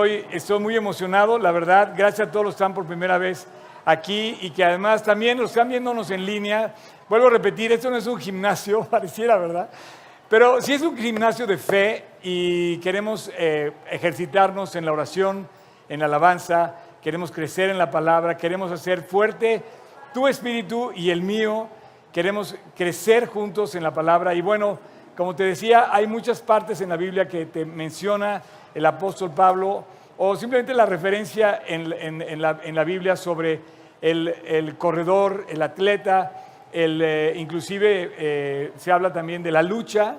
Hoy estoy muy emocionado, la verdad, gracias a todos los que están por primera vez aquí y que además también los están viéndonos en línea. Vuelvo a repetir, esto no es un gimnasio, pareciera, ¿verdad? Pero sí es un gimnasio de fe y queremos eh, ejercitarnos en la oración, en la alabanza, queremos crecer en la palabra, queremos hacer fuerte tu espíritu y el mío, queremos crecer juntos en la palabra y bueno, como te decía, hay muchas partes en la Biblia que te menciona el apóstol Pablo, o simplemente la referencia en, la, Biblia sobre el, corredor, el atleta, el, eh, inclusive eh, se habla también de la lucha,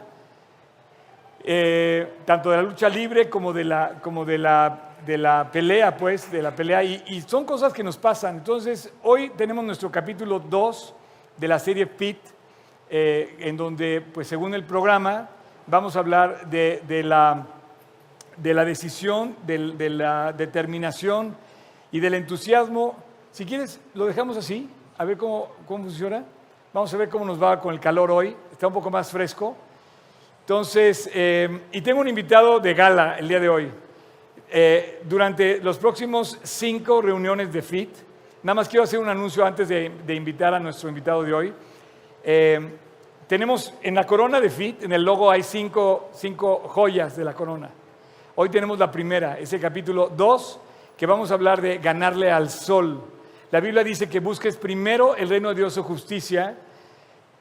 eh, tanto de la lucha libre como de la, pelea, pues, de la pelea, y, y, son cosas que nos pasan. Entonces, hoy tenemos nuestro capítulo 2 de la serie PIT, en donde, pues, según el programa, vamos a hablar de, de la de la decisión, de, la determinación y del entusiasmo. Si quieres, lo dejamos así, a ver cómo, cómo funciona. Vamos a ver cómo nos va con el calor hoy. Está un poco más fresco. Entonces, eh, y tengo un invitado de gala el día de hoy. Eh, durante los próximos cinco reuniones de FIT, nada más quiero hacer un anuncio antes de, invitar a nuestro invitado de hoy. Eh, tenemos en la corona de FIT, en el logo hay cinco, cinco joyas de la corona. Hoy tenemos la primera, ese capítulo 2, que vamos a hablar de ganarle al sol. La Biblia dice que busques primero el reino de Dios o justicia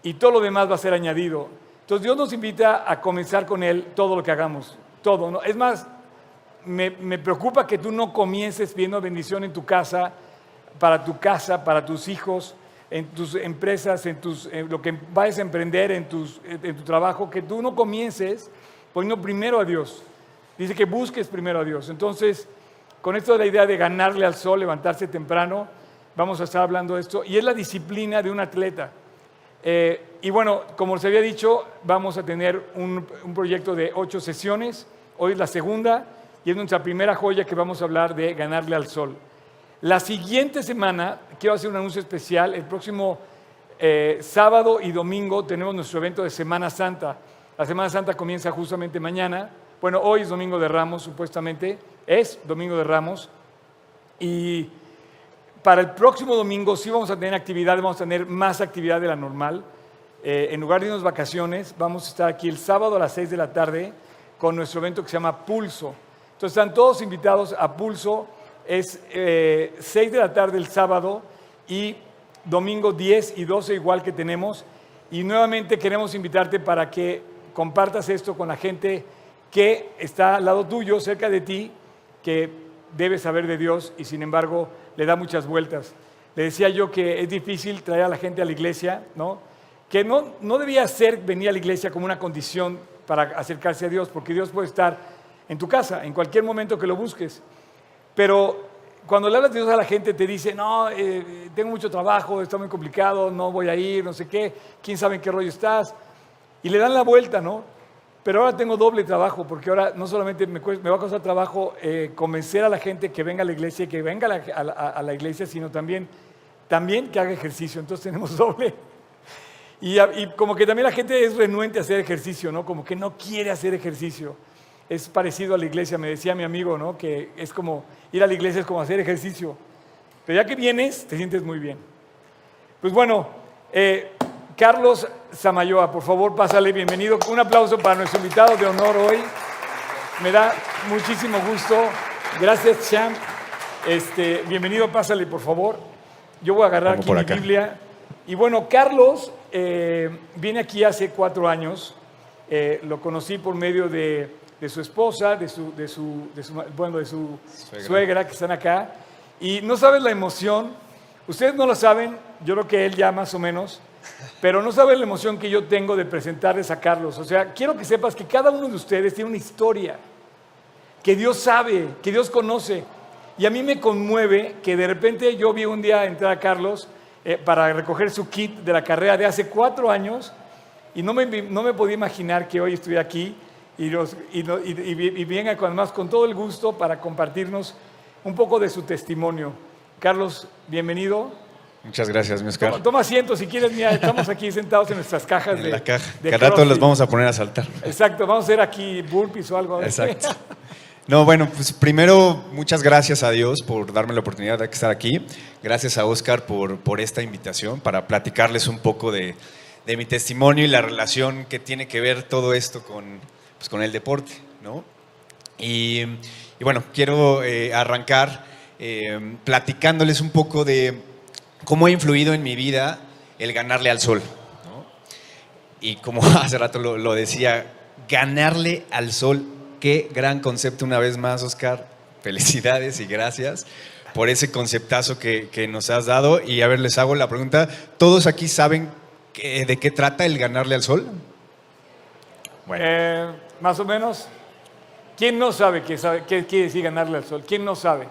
y todo lo demás va a ser añadido. Entonces Dios nos invita a comenzar con Él todo lo que hagamos, todo. ¿no? Es más, me, preocupa que tú no comiences viendo bendición en tu casa, para tu casa, para tus hijos, en tus empresas, en, tus, lo que vayas a emprender, en, tus, en tu trabajo, que tú no comiences poniendo primero a Dios. Dice que busques primero a Dios. Entonces, con esto de la idea de ganarle al sol, levantarse temprano, vamos a estar hablando de esto. Y es la disciplina de un atleta. Eh, y bueno, como les había dicho, vamos a tener un, proyecto de ocho sesiones. Hoy es la segunda y es nuestra primera joya que vamos a hablar de ganarle al sol. La siguiente semana, quiero hacer un anuncio especial, el próximo eh, sábado y domingo tenemos nuestro evento de Semana Santa. La Semana Santa comienza justamente mañana. Bueno, hoy es Domingo de Ramos, supuestamente, es Domingo de Ramos. Y para el próximo domingo sí vamos a tener actividad, vamos a tener más actividad de la normal. Eh, en lugar de unas vacaciones, vamos a estar aquí el sábado a las 6 de la tarde con nuestro evento que se llama Pulso. Entonces están todos invitados a Pulso. Es 6 eh, de la tarde el sábado y domingo 10 y 12 igual que tenemos. Y nuevamente queremos invitarte para que compartas esto con la gente que está al lado tuyo, cerca de ti, que debe saber de Dios y sin embargo le da muchas vueltas. Le decía yo que es difícil traer a la gente a la iglesia, ¿no? Que no, no debía ser venir a la iglesia como una condición para acercarse a Dios, porque Dios puede estar en tu casa, en cualquier momento que lo busques. Pero cuando le hablas de Dios a la gente te dice, no, eh, tengo mucho trabajo, está muy complicado, no voy a ir, no sé qué, quién sabe en qué rollo estás. Y le dan la vuelta, ¿no? Pero ahora tengo doble trabajo, porque ahora no solamente me, va a costar trabajo eh, convencer a la gente que venga a la iglesia y que venga a la, iglesia, sino también, también que haga ejercicio. Entonces tenemos doble. Y, como que también la gente es renuente a hacer ejercicio, ¿no? Como que no quiere hacer ejercicio. Es parecido a la iglesia, me decía mi amigo, ¿no? Que es como, ir a la iglesia es como hacer ejercicio. Pero ya que vienes, te sientes muy bien. Pues bueno, eh, Carlos Samayoa, por favor, pásale bienvenido. Un aplauso para nuestro invitado de honor hoy. Me da muchísimo gusto. Gracias, Champ. Este, bienvenido, pásale, por favor. Yo voy a agarrar aquí mi Biblia. Y bueno, Carlos eh, viene aquí hace cuatro años. Eh, lo conocí por medio de, su esposa, de su, de su, bueno, de su suegra. suegra, que están acá. Y no sabes la emoción. Ustedes no lo saben, yo creo que él ya más o menos. Pero no sabes la emoción que yo tengo de presentarles a Carlos. O sea, quiero que sepas que cada uno de ustedes tiene una historia que Dios sabe, que Dios conoce. Y a mí me conmueve que de repente yo vi un día entrar a Carlos eh, para recoger su kit de la carrera de hace cuatro años y no me, no me podía imaginar que hoy estuviera aquí y, los, y, y, venga además con todo el gusto para compartirnos un poco de su testimonio. Carlos, bienvenido. Muchas gracias, mi Oscar. Toma, asiento si quieres, mira, estamos aquí sentados en nuestras cajas en de. La caja. Cada rato las vamos a poner a saltar. Exacto, vamos a hacer aquí burpees o algo. Exacto. No, bueno, pues primero muchas gracias a Dios por darme la oportunidad de estar aquí. Gracias a Oscar por, por esta invitación para platicarles un poco de, de, mi testimonio y la relación que tiene que ver todo esto con, pues, con el deporte, ¿no? Y, bueno, quiero eh, arrancar eh, platicándoles un poco de cómo ha influido en mi vida el ganarle al sol. ¿no? Y como hace rato lo, decía, ganarle al sol Qué gran concepto una vez más, Oscar. Felicidades y gracias por ese conceptazo que, nos has dado. Y a ver, les hago la pregunta. ¿Todos aquí saben de qué trata el ganarle al sol? Bueno. Eh, más o menos. ¿Quién no sabe qué, sabe qué quiere decir ganarle al sol? ¿Quién no sabe?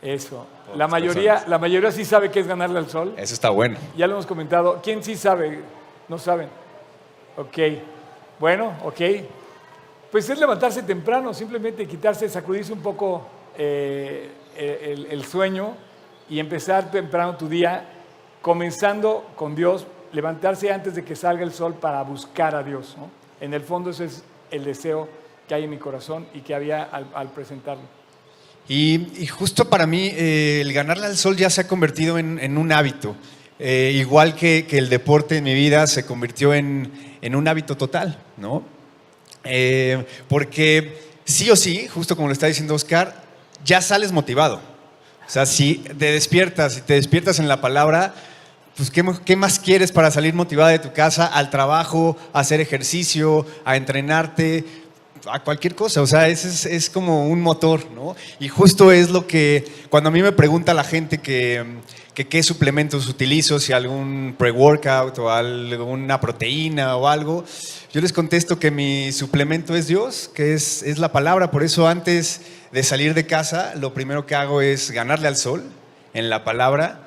Eso. La mayoría, la mayoría sí sabe qué es ganarle al sol. Eso está bueno. Ya lo hemos comentado. ¿Quién sí sabe? No saben. Ok. Bueno, ok. Pues es levantarse temprano, simplemente quitarse, sacudirse un poco eh, el, el, sueño y empezar temprano tu día, comenzando con Dios, levantarse antes de que salga el sol para buscar a Dios. ¿no? En el fondo ese es el deseo que hay en mi corazón y que había al, presentarlo. Y, justo para mí eh, el ganarle al sol ya se ha convertido en, un hábito. Eh, igual que, el deporte en mi vida se convirtió en, en un hábito total, ¿no? Eh, porque sí o sí, justo como lo está diciendo Oscar, ya sales motivado. O sea, si te despiertas, si te despiertas en la palabra, pues ¿qué, ¿qué, más quieres para salir motivada de tu casa al trabajo, a hacer ejercicio, a entrenarte, a cualquier cosa? O sea, es, es, es como un motor, ¿no? Y justo es lo que, cuando a mí me pregunta la gente que, que qué suplementos utilizo, si algún pre-workout o alguna proteína o algo, yo les contesto que mi suplemento es Dios, que es, es la palabra. Por eso antes de salir de casa, lo primero que hago es ganarle al sol en la palabra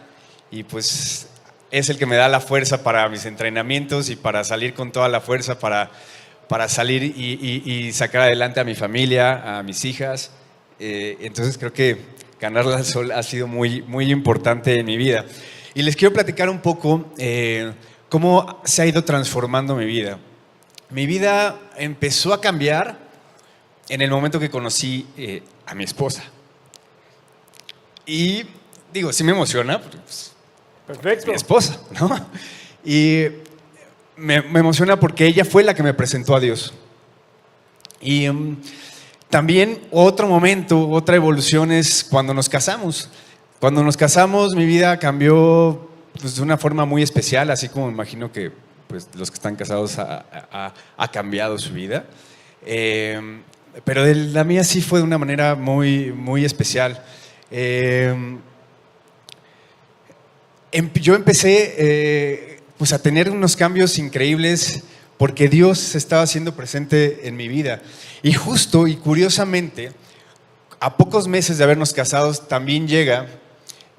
y pues es el que me da la fuerza para mis entrenamientos y para salir con toda la fuerza para, para salir y, y, sacar adelante a mi familia, a mis hijas. Eh, entonces creo que ganarle al sol ha sido muy, muy importante en mi vida. Y les quiero platicar un poco eh, cómo se ha ido transformando mi vida. Mi vida empezó a cambiar en el momento que conocí eh, a mi esposa. Y digo, sí me emociona, porque pues, Perfecto. mi esposa, ¿no? Y me, me, emociona porque ella fue la que me presentó a Dios. Y um, también otro momento, otra evolución es cuando nos casamos. Cuando nos casamos, mi vida cambió pues, de una forma muy especial, así como imagino que pues, los que están casados ha, ha, ha cambiado su vida. Eh, pero de la mía sí fue de una manera muy, muy especial. Eh, yo empecé eh, pues a tener unos cambios increíbles porque Dios estaba siendo presente en mi vida. Y justo y curiosamente, a pocos meses de habernos casados, también llega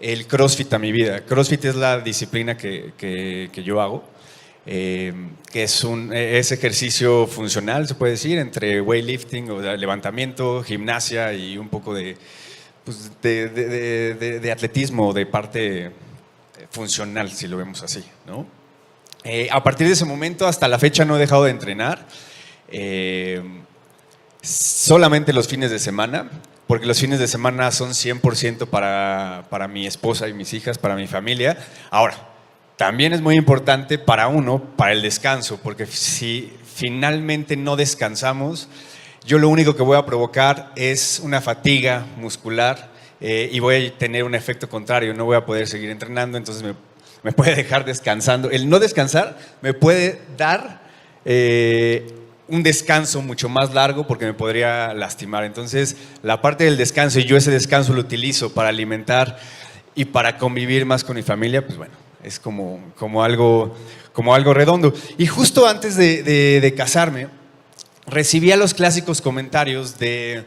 el CrossFit a mi vida. CrossFit es la disciplina que, que, que yo hago eh, que es un es ejercicio funcional, se puede decir, entre weightlifting o levantamiento, gimnasia y un poco de, pues, de, de, de, atletismo, de parte funcional, si lo vemos así. ¿no? Eh, a partir de ese momento, hasta la fecha, no he dejado de entrenar. Eh, solamente los fines de semana, porque los fines de semana son 100% para, para mi esposa y mis hijas, para mi familia. Ahora, también es muy importante para uno, para el descanso, porque si finalmente no descansamos, yo lo único que voy a provocar es una fatiga muscular eh, y voy a tener un efecto contrario, no voy a poder seguir entrenando, entonces me, puede dejar descansando. El no descansar me puede dar eh, un descanso mucho más largo porque me podría lastimar. Entonces, la parte del descanso, y yo ese descanso lo utilizo para alimentar y para convivir más con mi familia, pues bueno, es como, como, algo, como algo redondo. Y justo antes de casarme, recibía los clásicos comentarios de,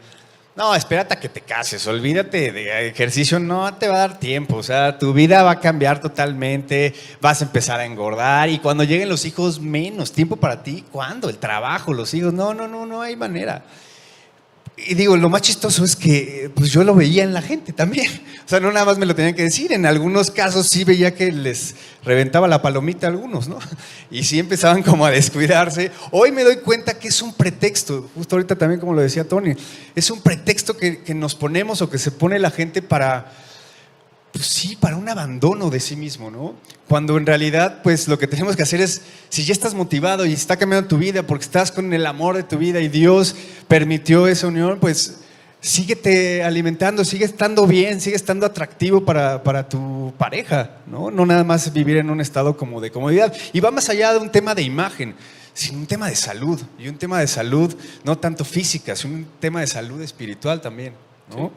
no, espérate a que te cases, olvídate de ejercicio, no te va a dar tiempo, o sea, tu vida va a cambiar totalmente, vas a empezar a engordar y cuando lleguen los hijos, menos tiempo para ti, ¿cuándo? El trabajo, los hijos, no, no, no, no hay manera. Y digo, lo más chistoso es que pues yo lo veía en la gente también. O sea, no nada más me lo tenían que decir. En algunos casos sí veía que les reventaba la palomita a algunos, ¿no? Y sí empezaban como a descuidarse. Hoy me doy cuenta que es un pretexto, justo ahorita también como lo decía Tony, es un pretexto que, que nos ponemos o que se pone la gente para, pues sí, para un abandono de sí mismo, ¿no? Cuando en realidad, pues lo que tenemos que hacer es, si ya estás motivado y está cambiando tu vida porque estás con el amor de tu vida y Dios permitió esa unión, pues síguete alimentando, sigue estando bien, sigue estando atractivo para, para, tu pareja, ¿no? No nada más vivir en un estado como de comodidad. Y va más allá de un tema de imagen, sino un tema de salud. Y un tema de salud no tanto física, sino un tema de salud espiritual también, ¿no? Sí.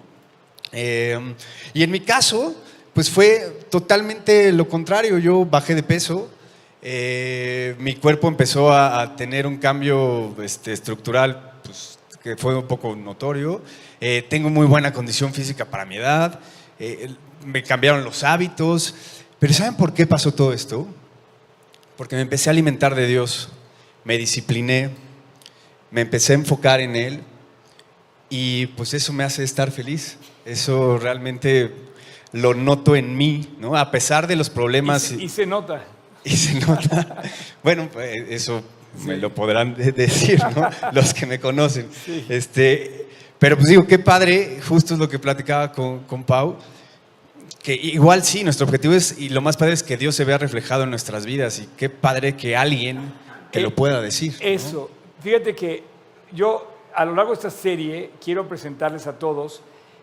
Eh, y en mi caso, pues fue totalmente lo contrario. Yo bajé de peso, eh, mi cuerpo empezó a, tener un cambio este, estructural pues, que fue un poco notorio. Eh, tengo muy buena condición física para mi edad. Eh, me cambiaron los hábitos. Pero ¿saben por qué pasó todo esto? Porque me empecé a alimentar de Dios, me discipliné, me empecé a enfocar en Él y pues eso me hace estar feliz. Eso realmente lo noto en mí, ¿no? A pesar de los problemas. Y, y se nota. Y se nota. bueno, pues eso sí. me lo podrán decir, ¿no? Los que me conocen. Sí. Este, pero pues digo, qué padre, justo es lo que platicaba con, con Pau, que igual sí, nuestro objetivo es, y lo más padre es que Dios se vea reflejado en nuestras vidas, y qué padre que alguien que eh, lo pueda decir. Eso, ¿no? fíjate que yo a lo largo de esta serie quiero presentarles a todos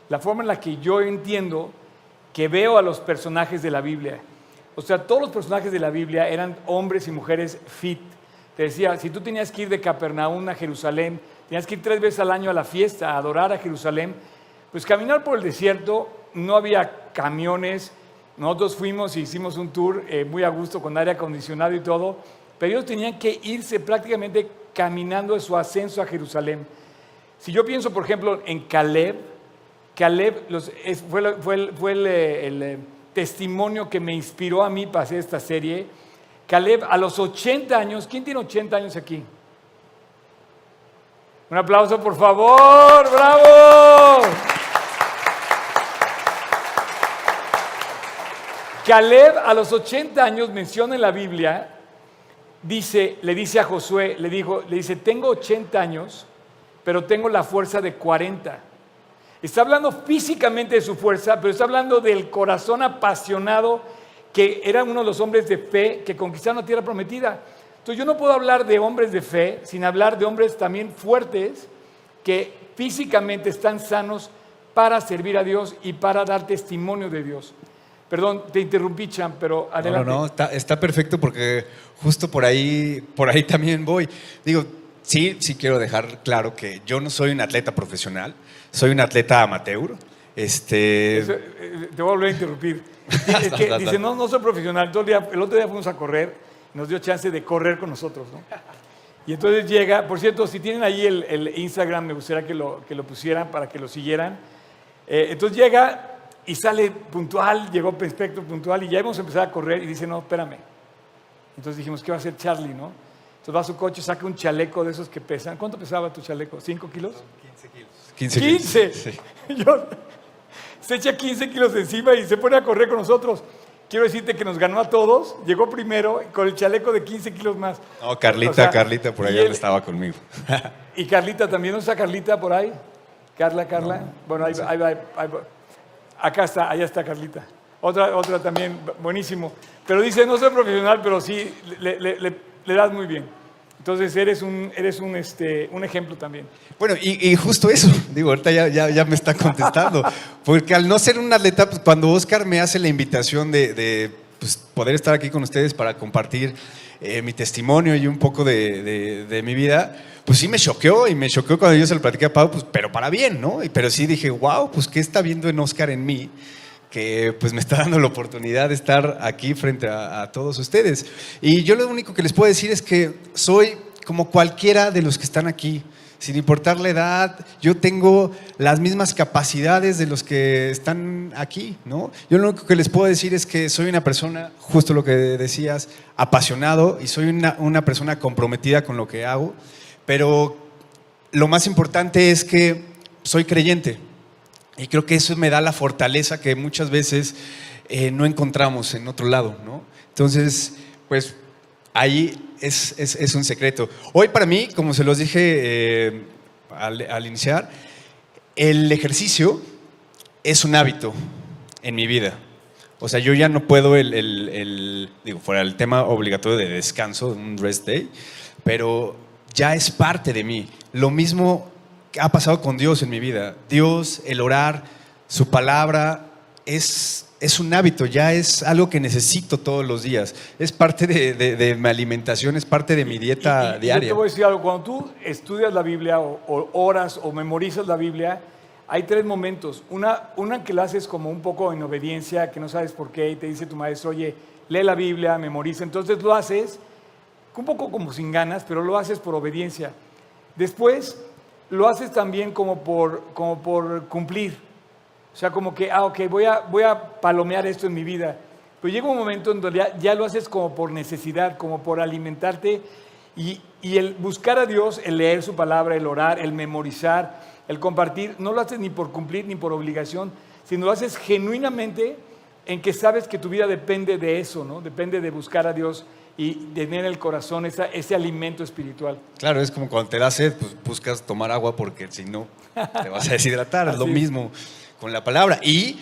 la forma en la que yo entiendo que veo a los personajes de la Biblia. O sea, todos los personajes de la Biblia eran hombres y mujeres fit. Te decía, si tú tenías que ir de Capernaum a Jerusalén, tenías que ir tres veces al año a la fiesta, a adorar a Jerusalén, pues caminar por el desierto, no había camiones, nosotros fuimos y hicimos un tour eh, muy a gusto con aire acondicionado y todo, pero ellos tenían que irse prácticamente caminando de su ascenso a Jerusalén. Si yo pienso, por ejemplo, en Caleb, Caleb fue, fue, fue el, el, el, testimonio que me inspiró a mí para hacer esta serie. Caleb a los 80 años, ¿quién tiene 80 años aquí? Un aplauso, por favor, bravo. Caleb a los 80 años menciona en la Biblia, dice, le dice a Josué, le, dijo, le dice, tengo 80 años, pero tengo la fuerza de 40. Está hablando físicamente de su fuerza, pero está hablando del corazón apasionado que era uno de los hombres de fe que conquistaron la tierra prometida. Entonces yo no puedo hablar de hombres de fe sin hablar de hombres también fuertes que físicamente están sanos para servir a Dios y para dar testimonio de Dios. Perdón, te interrumpí, Cham, pero adelante. No, no, no está, está, perfecto porque justo por ahí, por ahí también voy. Digo, sí, sí quiero dejar claro que yo no soy un atleta profesional, soy un atleta amateur. Este... Eso, eh, te voy a volver a interrumpir. Es que, dice, no, no soy profesional. Todo el, día, el otro día fuimos a correr, nos dio chance de correr con nosotros, ¿no? Y entonces llega, por cierto, si tienen ahí el, el Instagram, me gustaría que lo, que lo, pusieran para que lo siguieran. Eh, entonces llega y sale puntual, llegó perfecto, puntual, y ya hemos empezado a correr y dice, no, espérame. Entonces dijimos, ¿qué va a hacer Charlie, no? Entonces va a su coche, saca un chaleco de esos que pesan. ¿Cuánto pesaba tu chaleco? ¿5 kilos? 15 kilos. 15. 15. Sí. Yo, se echa 15 kilos encima y se pone a correr con nosotros. Quiero decirte que nos ganó a todos, llegó primero con el chaleco de 15 kilos más. No, Carlita, o sea, Carlita por allá él, estaba conmigo. y Carlita también, ¿no está Carlita por ahí? Carla, Carla. No, bueno, ahí, ahí, ahí, ahí, acá está, allá está Carlita. Otra, otra también, buenísimo. Pero dice, no soy profesional, pero sí, le, le, le, le das muy bien. Entonces eres un, eres un, este, un ejemplo también. Bueno, y, y, justo eso, digo, ahorita ya, ya, ya, me está contestando, porque al no ser un atleta, pues, cuando Oscar me hace la invitación de, de pues, poder estar aquí con ustedes para compartir eh, mi testimonio y un poco de, de, de, mi vida, pues sí me choqueó y me choqueó cuando yo se lo platiqué a Pau, pues, pero para bien, ¿no? Pero sí dije, wow, pues ¿qué está viendo en Oscar en mí? Que pues me está dando la oportunidad de estar aquí frente a, todos ustedes. Y yo lo único que les puedo decir es que soy como cualquiera de los que están aquí, sin importar la edad, yo tengo las mismas capacidades de los que están aquí, ¿no? Yo lo único que les puedo decir es que soy una persona, justo lo que decías, apasionado y soy una, una persona comprometida con lo que hago, pero lo más importante es que soy creyente. Y creo que eso me da la fortaleza que muchas veces eh, no encontramos en otro lado, ¿no? Entonces, pues ahí es, es, es, un secreto. Hoy para mí, como se los dije eh, al, al, iniciar, el ejercicio es un hábito en mi vida. O sea, yo ya no puedo el, el, digo, fuera el tema obligatorio de descanso, un rest day, pero ya es parte de mí. Lo mismo ha pasado con Dios en mi vida. Dios, el orar, su palabra, es, es un hábito, ya es algo que necesito todos los días. Es parte de, de, de mi alimentación, es parte de mi dieta y, y, diaria. Yo te voy a decir algo, cuando tú estudias la Biblia o, o oras o memorizas la Biblia, hay tres momentos. Una, una que la haces como un poco en obediencia, que no sabes por qué, y te dice tu maestro, oye, lee la Biblia, memoriza. Entonces lo haces un poco como sin ganas, pero lo haces por obediencia. Después lo haces también como por, como por cumplir. O sea, como que, ah, ok, voy a, voy a palomear esto en mi vida. Pero llega un momento en donde ya, ya lo haces como por necesidad, como por alimentarte. Y, y, el buscar a Dios, el leer su palabra, el orar, el memorizar, el compartir, no lo haces ni por cumplir ni por obligación, sino lo haces genuinamente en que sabes que tu vida depende de eso, ¿no? Depende de buscar a Dios y tener en el corazón esa, ese alimento espiritual. Claro, es como cuando te da sed, pues buscas tomar agua porque si no te vas a deshidratar, es lo mismo con la palabra. Y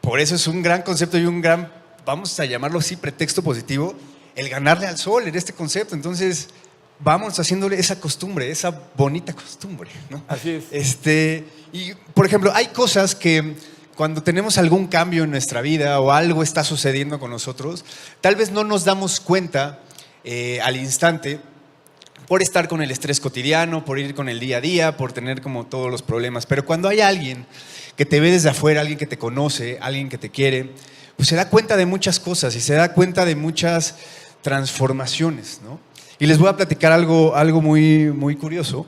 por eso es un gran concepto y un gran, vamos a llamarlo así, pretexto positivo, el ganarle al sol en este concepto. Entonces, vamos haciéndole esa costumbre, esa bonita costumbre. ¿no? Así es. Este, y, por ejemplo, hay cosas que cuando tenemos algún cambio en nuestra vida o algo está sucediendo con nosotros, tal vez no nos damos cuenta eh, al instante por estar con el estrés cotidiano, por ir con el día a día, por tener como todos los problemas. Pero cuando hay alguien que te ve desde afuera, alguien que te conoce, alguien que te quiere, pues se da cuenta de muchas cosas y se da cuenta de muchas transformaciones, ¿no? Y les voy a platicar algo, algo muy, muy curioso.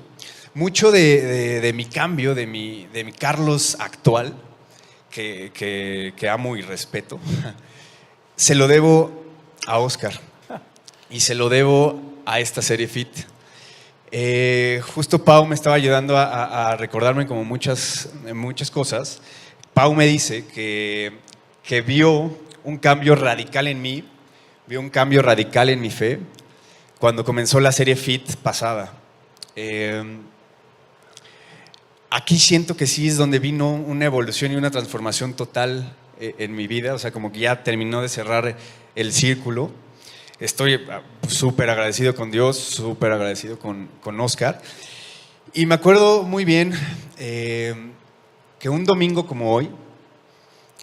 Mucho de, de, mi cambio, de mi, de mi Carlos actual, que, amo y respeto, se lo debo a Oscar y se lo debo a esta serie Fit. Eh, justo Pau me estaba ayudando a, recordarme como muchas, muchas cosas. Pau me dice que, que vio un cambio radical en mí, vio un cambio radical en mi fe cuando comenzó la serie Fit pasada. Eh, aquí siento que sí es donde vino una evolución y una transformación total eh, en mi vida, o sea, como que ya terminó de cerrar el círculo. Estoy súper agradecido con Dios, súper agradecido con, con, Oscar. Y me acuerdo muy bien eh, que un domingo como hoy,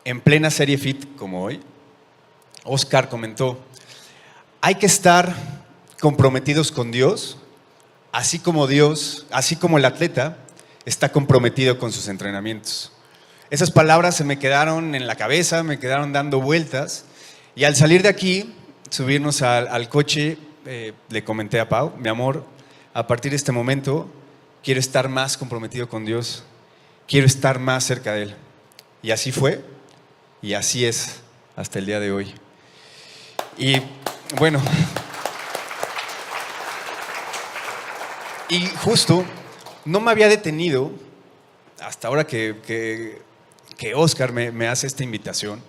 en plena serie Fit como hoy, Oscar comentó, hay que estar comprometidos con Dios, así como Dios, así como el atleta está comprometido con sus entrenamientos. Esas palabras se me quedaron en la cabeza, me quedaron dando vueltas. Y al salir de aquí, subirnos al, coche, eh, le comenté a Pau, mi amor, a partir de este momento quiero estar más comprometido con Dios, quiero estar más cerca de Él. Y así fue, y así es hasta el día de hoy. Y bueno, y justo no me había detenido, hasta ahora que, que, que Oscar me, hace esta invitación,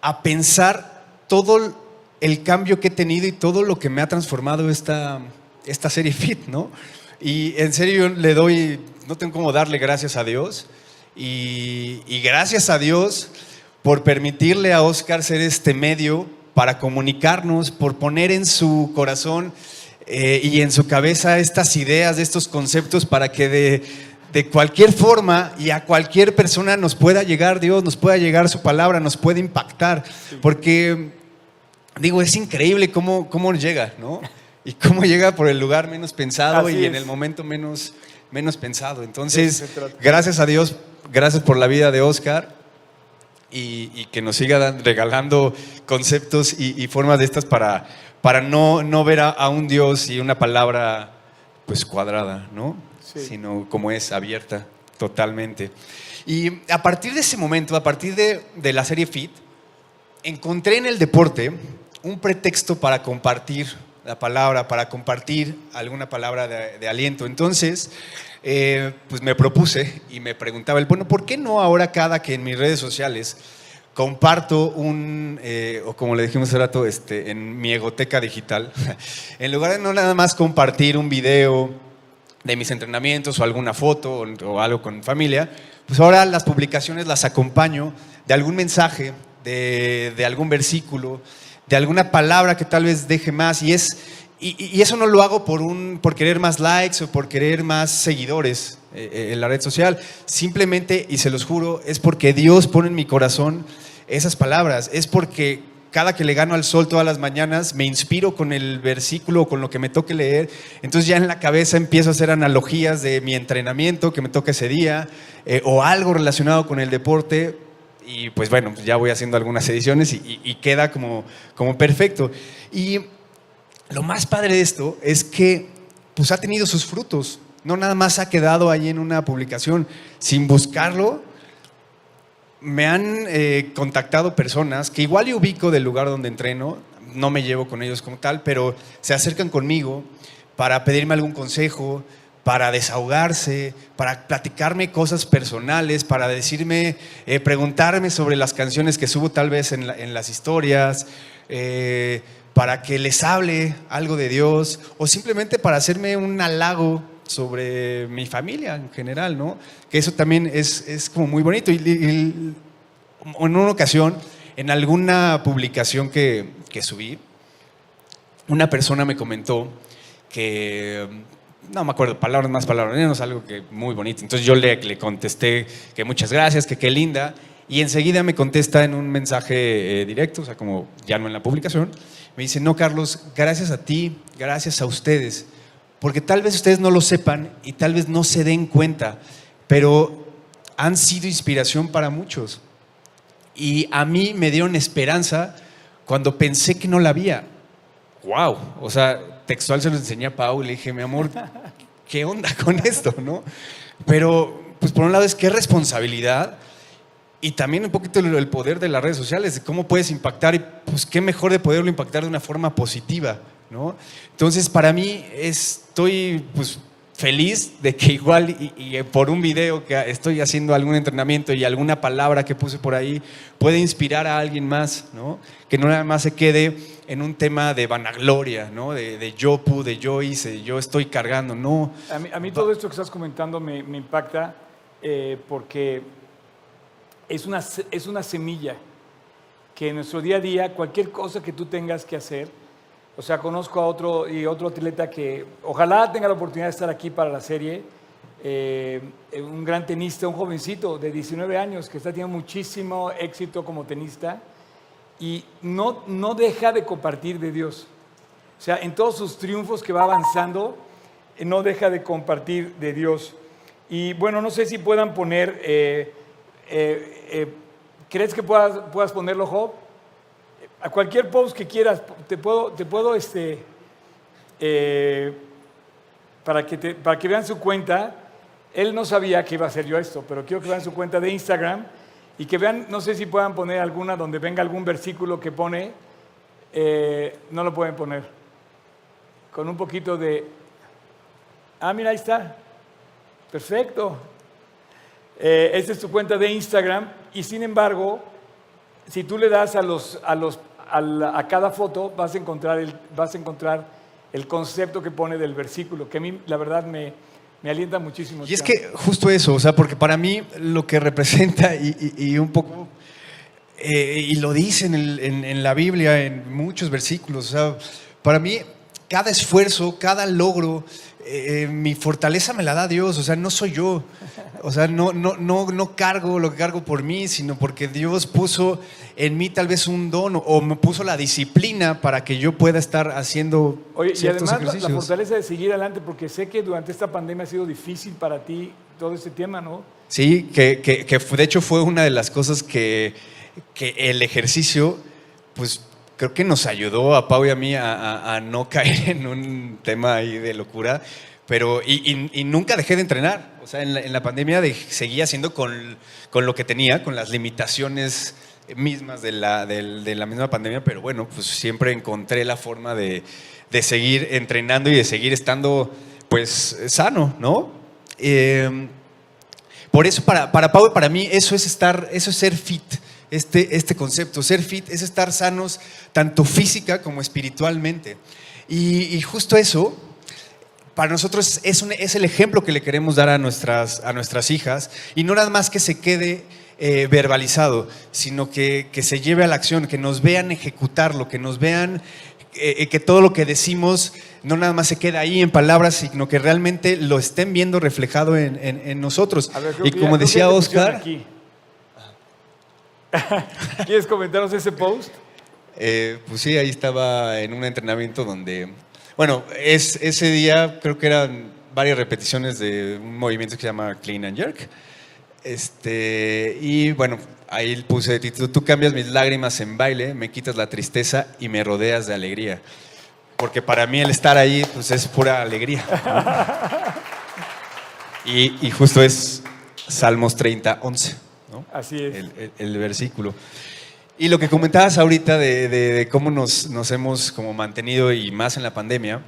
a pensar todo el cambio que he tenido y todo lo que me ha transformado esta, esta serie Fit, ¿no? Y en serio le doy, no tengo cómo darle gracias a Dios, y, y gracias a Dios por permitirle a Oscar ser este medio para comunicarnos, por poner en su corazón eh, y en su cabeza estas ideas, estos conceptos para que de, de, cualquier forma y a cualquier persona nos pueda llegar Dios, nos pueda llegar su palabra, nos puede impactar. Porque, digo, es increíble cómo, cómo llega, ¿no? Y cómo llega por el lugar menos pensado Así y es. en el momento menos, menos pensado. Entonces, gracias a Dios, gracias por la vida de Oscar. Y, y que nos siga regalando conceptos y, y formas de estas para, para no, no ver a, a, un Dios y una palabra pues cuadrada, ¿no? Sí. Sino como es, abierta totalmente. Y a partir de ese momento, a partir de, de la serie Fit, encontré en el deporte un pretexto para compartir la palabra, para compartir alguna palabra de, aliento. Entonces, eh, pues me propuse y me preguntaba, el, bueno, ¿por qué no ahora cada que en mis redes sociales comparto un, eh, o como le dijimos hace rato, este, en mi egoteca digital, en lugar de no nada más compartir un video de mis entrenamientos o alguna foto o, algo con familia, pues ahora las publicaciones las acompaño de algún mensaje, de, de algún versículo, de alguna palabra que tal vez deje más y es y, eso no lo hago por un por querer más likes o por querer más seguidores eh, eh, en la red social, simplemente y se los juro es porque Dios pone en mi corazón esas palabras, es porque cada que le gano al sol todas las mañanas me inspiro con el versículo o con lo que me toque leer, entonces ya en la cabeza empiezo a hacer analogías de mi entrenamiento que me toca ese día eh, o algo relacionado con el deporte y pues bueno, ya voy haciendo algunas ediciones y, queda como, como perfecto. Y lo más padre de esto es que pues ha tenido sus frutos, no nada más ha quedado ahí en una publicación sin buscarlo. Me han eh, contactado personas que igual yo ubico del lugar donde entreno, no me llevo con ellos como tal, pero se acercan conmigo para pedirme algún consejo, para desahogarse, para platicarme cosas personales, para decirme, eh, preguntarme sobre las canciones que subo tal vez en, las historias, eh, para que les hable algo de Dios o simplemente para hacerme un halago sobre mi familia en general, ¿no? Que eso también es, como muy bonito. Y, en una ocasión, en alguna publicación que, que subí, una persona me comentó que no me acuerdo, palabras más, palabras menos, algo que muy bonito. Entonces yo le, le contesté que muchas gracias, que qué linda, y enseguida me contesta en un mensaje eh, directo, o sea, como ya no en la publicación, me dice, no, Carlos, gracias a ti, gracias a ustedes, porque tal vez ustedes no lo sepan y tal vez no se den cuenta, pero han sido inspiración para muchos. Y a mí me dieron esperanza cuando pensé que no la había. ¡Wow! O sea, textual se lo enseñé a Pau y le dije, mi amor, ¿qué onda con esto? ¿no? Pero, pues por un lado es qué responsabilidad y también un poquito el poder de las redes sociales, de cómo puedes impactar y pues qué mejor de poderlo impactar de una forma positiva, ¿no? Entonces, para mí estoy pues feliz de que igual y, por un video que estoy haciendo algún entrenamiento y alguna palabra que puse por ahí puede inspirar a alguien más, ¿no? Que no nada más se quede en un tema de vanagloria, ¿no? De, yo pude, yo hice, yo estoy cargando, no. A mí, todo esto que estás comentando me, impacta eh, porque es una, es una semilla que en nuestro día a día, cualquier cosa que tú tengas que hacer, o sea, conozco a otro y otro atleta que ojalá tenga la oportunidad de estar aquí para la serie. Eh, un gran tenista, un jovencito de 19 años que está teniendo muchísimo éxito como tenista y no, no deja de compartir de Dios. O sea, en todos sus triunfos que va avanzando, eh, no deja de compartir de Dios. Y bueno, no sé si puedan poner, eh, ¿crees que puedas, puedas ponerlo, Job? A cualquier post que quieras, te puedo, te puedo este, eh, para, que para que vean su cuenta, él no sabía que iba a hacer yo esto, pero quiero que vean su cuenta de Instagram y que vean, no sé si puedan poner alguna donde venga algún versículo que pone, eh, no lo pueden poner, con un poquito de, ah, mira, ahí está, perfecto. Eh, esta es tu cuenta de Instagram y sin embargo, si tú le das a los, a los a cada foto vas a, encontrar el, vas a encontrar el concepto que pone del versículo, que a mí la verdad me, me alienta muchísimo. Y es que justo eso, o sea, porque para mí lo que representa y, un poco, eh, y lo dice en, en, la Biblia, en muchos versículos, o sea, para mí cada esfuerzo, cada logro, eh, mi fortaleza me la da Dios, o sea, no soy yo. O sea, no, no, no, no cargo lo que cargo por mí, sino porque Dios puso en mí tal vez un don o me puso la disciplina para que yo pueda estar haciendo Oye, y además La, fortaleza de seguir adelante, porque sé que durante esta pandemia ha sido difícil para ti todo este tema, ¿no? Sí, que, que, que de hecho fue una de las cosas que, que el ejercicio, pues creo que nos ayudó a Pau y a mí a, no caer en un tema ahí de locura, pero y, y, nunca dejé de entrenar. O sea, en la, pandemia de, seguía haciendo con, con, lo que tenía, con las limitaciones mismas de la, de la misma pandemia, pero bueno, pues siempre encontré la forma de, de seguir entrenando y de seguir estando pues sano, ¿no? Eh, por eso, para, para Pau y para mí, eso es estar, eso es ser fit. Este, este concepto, ser fit es estar sanos tanto física como espiritualmente. Y, y justo eso, para nosotros es, un- es el ejemplo que le queremos dar a nuestras, a nuestras hijas. Y no nada más que se quede eh, verbalizado, sino que, que se lleve a la acción, que nos vean ejecutarlo, que nos vean eh, eh, que todo lo que decimos no nada más se queda ahí en palabras, sino que realmente lo estén viendo reflejado en, en- en nosotros. Ver, y como decía Oscar, aquí. ¿Quieres comentarnos ese post? Eh, pues sí, ahí estaba en un entrenamiento donde, bueno, es, ese día creo que eran varias repeticiones de un movimiento que se llama Clean and Jerk. Este, y bueno, ahí puse de título, tú cambias mis lágrimas en baile, me quitas la tristeza y me rodeas de alegría. Porque para mí el estar ahí pues es pura alegría. ¿no? Y, y justo es Salmos 30, 11, ¿no? Así es. el, el- el versículo. Y lo que comentabas ahorita de, de- de cómo nos, nos hemos como mantenido y más en la pandemia,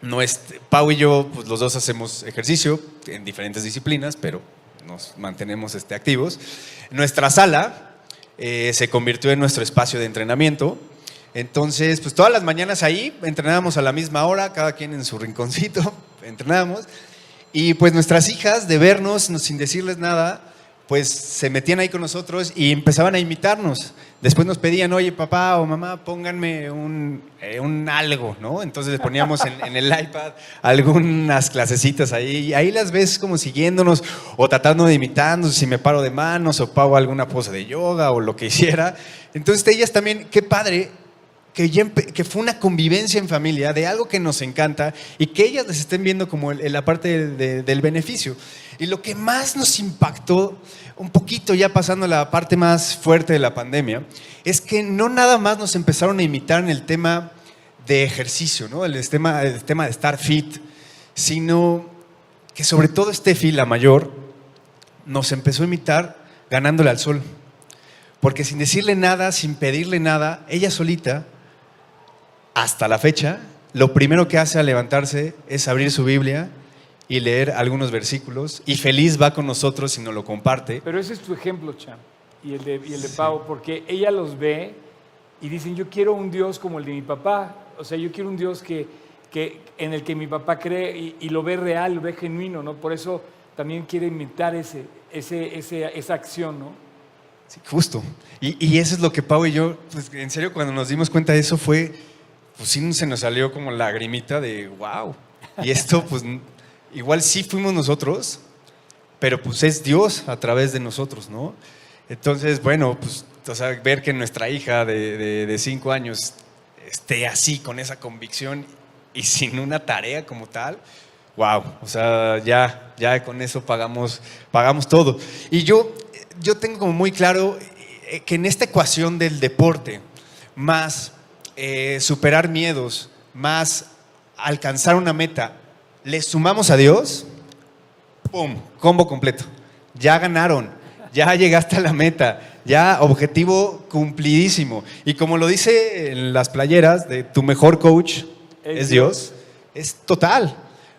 no es, Pau y yo, pues los dos hacemos ejercicio en diferentes disciplinas, pero nos mantenemos este, activos. Nuestra sala eh, se convirtió en nuestro espacio de entrenamiento. Entonces, pues todas las mañanas ahí entrenábamos a la misma hora, cada quien en su rinconcito, entrenábamos. Y pues nuestras hijas, de vernos no- sin decirles nada, pues se metían ahí con nosotros y empezaban a imitarnos. Después nos pedían, oye papá o mamá, pónganme un, eh, un algo, ¿no? Entonces les poníamos en, el iPad algunas clasecitas ahí y ahí las ves como siguiéndonos o tratando de imitarnos, si me paro de manos o pago alguna pose de yoga o lo que hiciera. Entonces ellas también, qué padre que, ya que fue una convivencia en familia de algo que nos encanta y que ellas les estén viendo como el- la parte de- de- del beneficio. Y lo que más nos impactó, un poquito ya pasando la parte más fuerte de la pandemia, es que no nada más nos empezaron a imitar en el tema de ejercicio, ¿no? el, tema, el tema de estar fit, sino que sobre todo Steffi, la mayor, nos empezó a imitar ganándole al sol. Porque sin decirle nada, sin pedirle nada, ella solita, hasta la fecha, lo primero que hace al levantarse es abrir su Biblia y leer algunos versículos y feliz va con nosotros y nos lo comparte. Pero ese es tu ejemplo, Cham, y el de, y el de Pau, porque ella los ve y dicen, yo quiero un Dios como el de mi papá. O sea, yo quiero un Dios que, que, en el que mi papá cree y, y lo ve real, lo ve genuino, ¿no? Por eso también quiere imitar ese, ese, ese- esa acción, ¿no? Sí, justo. Y, y eso es lo que Pau y yo, pues, en serio, cuando nos dimos cuenta de eso fue, pues sí se nos salió como lagrimita de, wow. Y esto, pues, igual sí fuimos nosotros, pero pues es Dios a través de nosotros, ¿no? Entonces, bueno, pues, o sea, ver que nuestra hija de, de- de cinco años esté así, con esa convicción y sin una tarea como tal, wow, o sea, ya, ya con eso pagamos, pagamos todo. Y yo, yo tengo como muy claro eh, que en esta ecuación del deporte, más eh, superar miedos, más alcanzar una meta, le sumamos a Dios, ¡pum! Combo completo. Ya ganaron, ya llegaste a la meta, ya objetivo cumplidísimo. Y como lo dice en las playeras de tu mejor coach Es es, Dios, es total.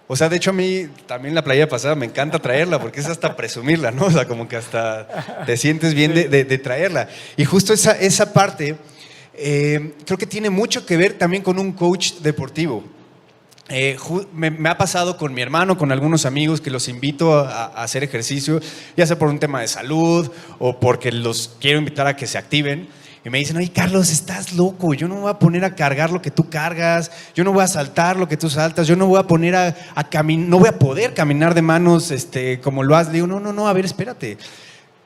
O sea, de hecho a mí también la playera pasada me encanta traerla porque es hasta presumirla, ¿no? O sea, como que hasta te sientes bien de, de- de traerla. Y justo esa, esa parte eh, creo que tiene mucho que ver también con un coach deportivo. Eh, me, me ha pasado con mi hermano, con algunos amigos que los invito a, a hacer ejercicio, ya sea por un tema de salud o porque los quiero invitar a que se activen. Y me dicen, oye Carlos, estás loco, yo no me voy a poner a cargar lo que tú cargas, yo no voy a saltar lo que tú saltas, yo no voy a poner a, a caminar, no voy a poder caminar de manos este, como lo has. Digo, no, no, no, a ver, espérate.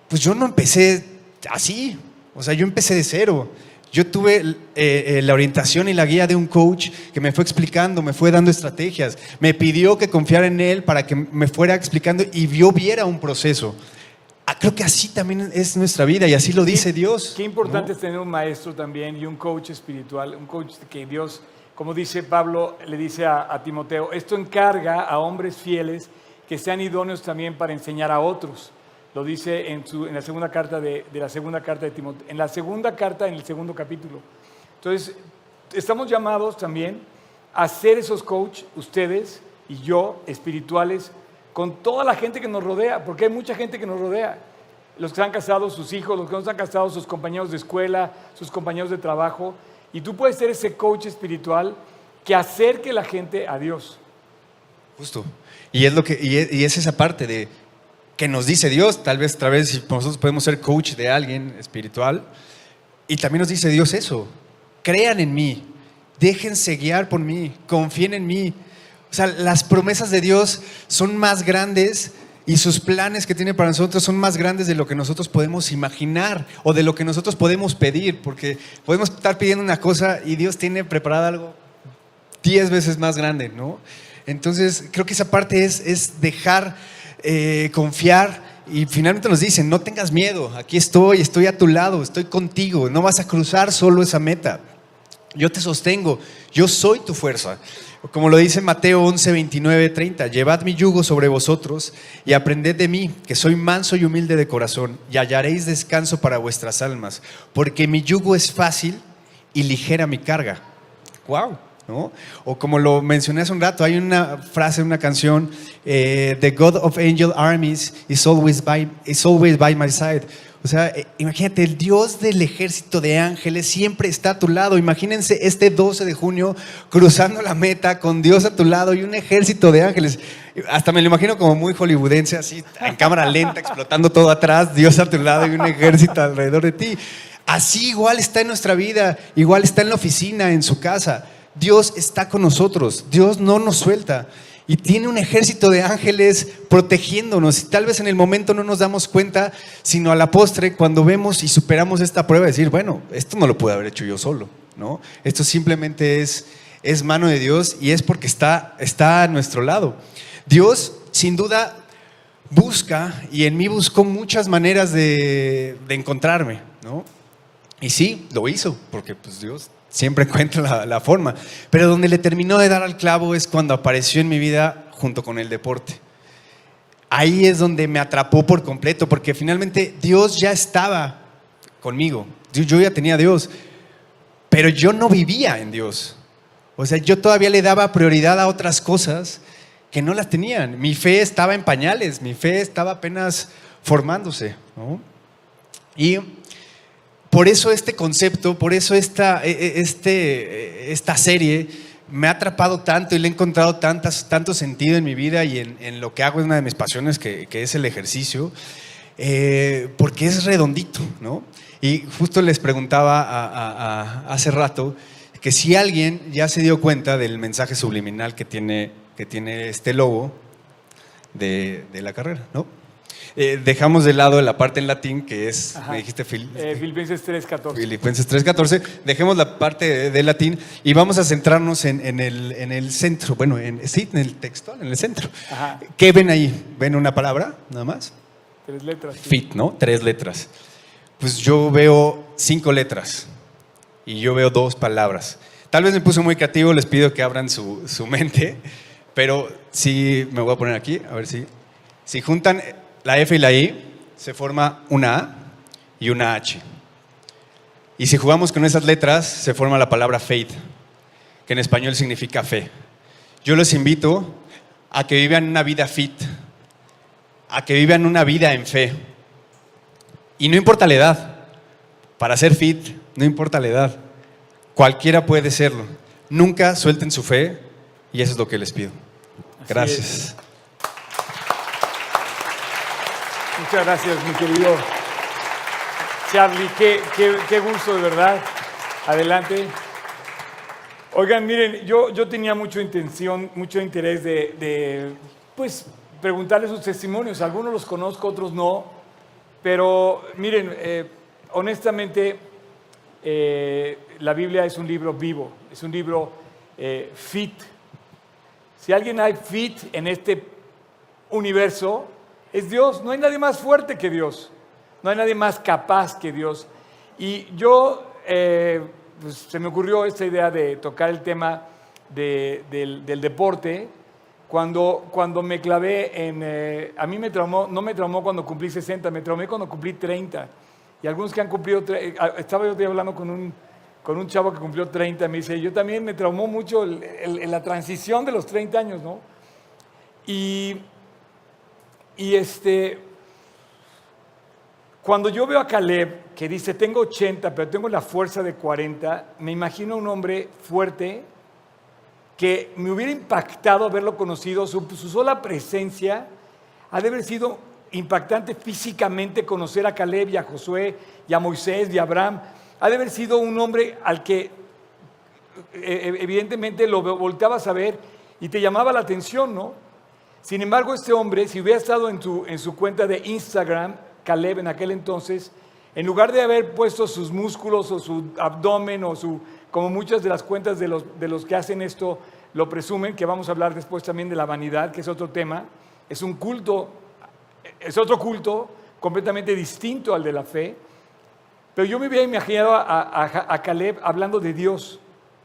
Pues yo no empecé así, o sea, yo empecé de cero. Yo tuve eh, eh, la orientación y la guía de un coach que me fue explicando, me fue dando estrategias, me pidió que confiara en él para que me fuera explicando y yo viera un proceso. Ah, creo que así también es nuestra vida y así lo dice Dios. Qué importante ¿no? es tener un maestro también y un coach espiritual, un coach que Dios, como dice Pablo, le dice a, a Timoteo, esto encarga a hombres fieles que sean idóneos también para enseñar a otros. Lo dice en, su, en la segunda carta de, de la segunda carta de Timoteo, en la segunda carta, en el segundo capítulo. Entonces, estamos llamados también a ser esos coach, ustedes y yo, espirituales, con toda la gente que nos rodea, porque hay mucha gente que nos rodea. Los que están casados, sus hijos, los que no están casados, sus compañeros de escuela, sus compañeros de trabajo. Y tú puedes ser ese coach espiritual que acerque a la gente a Dios. Justo. Y es, lo que, y es esa parte de que nos dice Dios, tal vez, tal vez nosotros podemos ser coach de alguien espiritual, y también nos dice Dios eso, crean en mí, déjense guiar por mí, confíen en mí. O sea, las promesas de Dios son más grandes y sus planes que tiene para nosotros son más grandes de lo que nosotros podemos imaginar o de lo que nosotros podemos pedir, porque podemos estar pidiendo una cosa y Dios tiene preparado algo diez veces más grande, ¿no? Entonces, creo que esa parte es, es dejar eh, confiar y finalmente nos dicen, no tengas miedo, aquí estoy, estoy a tu lado, estoy contigo, no vas a cruzar solo esa meta. Yo te sostengo, yo soy tu fuerza. Como lo dice Mateo 11, 29, 30, llevad mi yugo sobre vosotros y aprended de mí, que soy manso y humilde de corazón, y hallaréis descanso para vuestras almas, porque mi yugo es fácil y ligera mi carga. ¡Wow! ¿No? O como lo mencioné hace un rato, hay una frase, una canción, eh, The God of Angel Armies is always, by, is always by my side. O sea, eh, imagínate, el Dios del ejército de ángeles siempre está a tu lado. Imagínense este 12 de junio cruzando la meta con Dios a tu lado y un ejército de ángeles. Hasta me lo imagino como muy hollywoodense, así en cámara lenta, explotando todo atrás, Dios a tu lado y un ejército alrededor de ti. Así igual está en nuestra vida, igual está en la oficina, en su casa. Dios está con nosotros, Dios no nos suelta y tiene un ejército de ángeles protegiéndonos. Y tal vez en el momento no nos damos cuenta, sino a la postre, cuando vemos y superamos esta prueba, decir, bueno, esto no lo pude haber hecho yo solo, ¿no? Esto simplemente es, es mano de Dios y es porque está, está a nuestro lado. Dios, sin duda, busca y en mí buscó muchas maneras de, de encontrarme, ¿no? Y sí, lo hizo, porque pues Dios siempre encuentra la, forma. Pero donde le terminó de dar al clavo es cuando apareció en mi vida junto con el deporte. Ahí es donde me atrapó por completo, porque finalmente Dios ya estaba conmigo. Yo ya tenía Dios, pero yo no vivía en Dios. O sea, yo todavía le daba prioridad a otras cosas que no las tenían. Mi fe estaba en pañales, mi fe estaba apenas formándose. Y por eso este concepto, por eso esta, e, e, este, esta serie me ha atrapado tanto y le he encontrado tantas, tanto sentido en mi vida y en, lo que hago es una de mis pasiones, que, es el ejercicio, eh, porque es redondito, ¿no? Y justo les preguntaba hace rato que si alguien ya se dio cuenta del mensaje subliminal que tiene, que tiene este logo de, de la carrera, ¿no? Eh, dejamos de lado la parte en latín, que es, me dijiste, Fil eh, Filipenses 3.14. Filipenses 3.14. Dejemos la parte de, latín y vamos a centrarnos en, el, en el, centro, bueno, en, sí, en el textual, en el centro. ¿Qué ven ahí? ¿Ven una palabra, nada más? Tres letras. Fit, ¿no? Tres letras. Pues yo veo cinco letras y yo veo dos palabras. Tal vez me puse muy creativo, les pido que abran su, su mente, pero sí, me voy a poner aquí, a ver si... Si juntan la F y la I, se forma una A y una H. Y si jugamos con esas letras, se forma la palabra faith, que en español significa fe. Yo los invito a que vivan una vida fit, a que vivan una vida en fe. Y no importa la edad, para ser fit, no importa la edad, cualquiera puede serlo. Nunca suelten su fe y eso es lo que les pido. Gracias. Muchas gracias, mi querido Charlie. Qué, gusto, de verdad. Adelante. Oigan, miren, yo, yo tenía mucha intención, mucho interés de, pues, preguntarles sus testimonios. Algunos los conozco, otros no. Pero miren, eh, honestamente, eh, la Biblia es un libro vivo, es un libro eh, fit. Si alguien hay fit en este universo, es Dios. No hay nadie más fuerte que Dios. No hay nadie más capaz que Dios. Y yo, eh, pues, se me ocurrió esta idea de tocar el tema del, deporte cuando, cuando me clavé en... Eh, a mí me traumó, no me traumó cuando cumplí 60, me traumé cuando cumplí 30. Y algunos que han cumplido... Eh, estaba yo hablando con un, con un chavo que cumplió 30, me dice, yo también me traumó mucho el, la transición de los 30 años, ¿no? Y, y este... Cuando yo veo a Caleb, que dice, tengo 80, pero tengo la fuerza de 40, me imagino un hombre fuerte, que me hubiera impactado haberlo conocido, su, sola presencia ha de haber sido impactante físicamente conocer a Caleb y a Josué y a Moisés y a Abraham. Ha de haber sido un hombre al que eh, eh, evidentemente lo volteabas a ver y te llamaba la atención, ¿no? Sin embargo, este hombre, si hubiera estado en, en su cuenta de Instagram, Caleb en aquel entonces, en lugar de haber puesto sus músculos o su abdomen o su como muchas de las cuentas de los, de los que hacen esto lo presumen, que vamos a hablar después también de la vanidad, que es otro tema, es un culto, es otro culto completamente distinto al de la fe, pero yo me había imaginado a, Caleb hablando de Dios,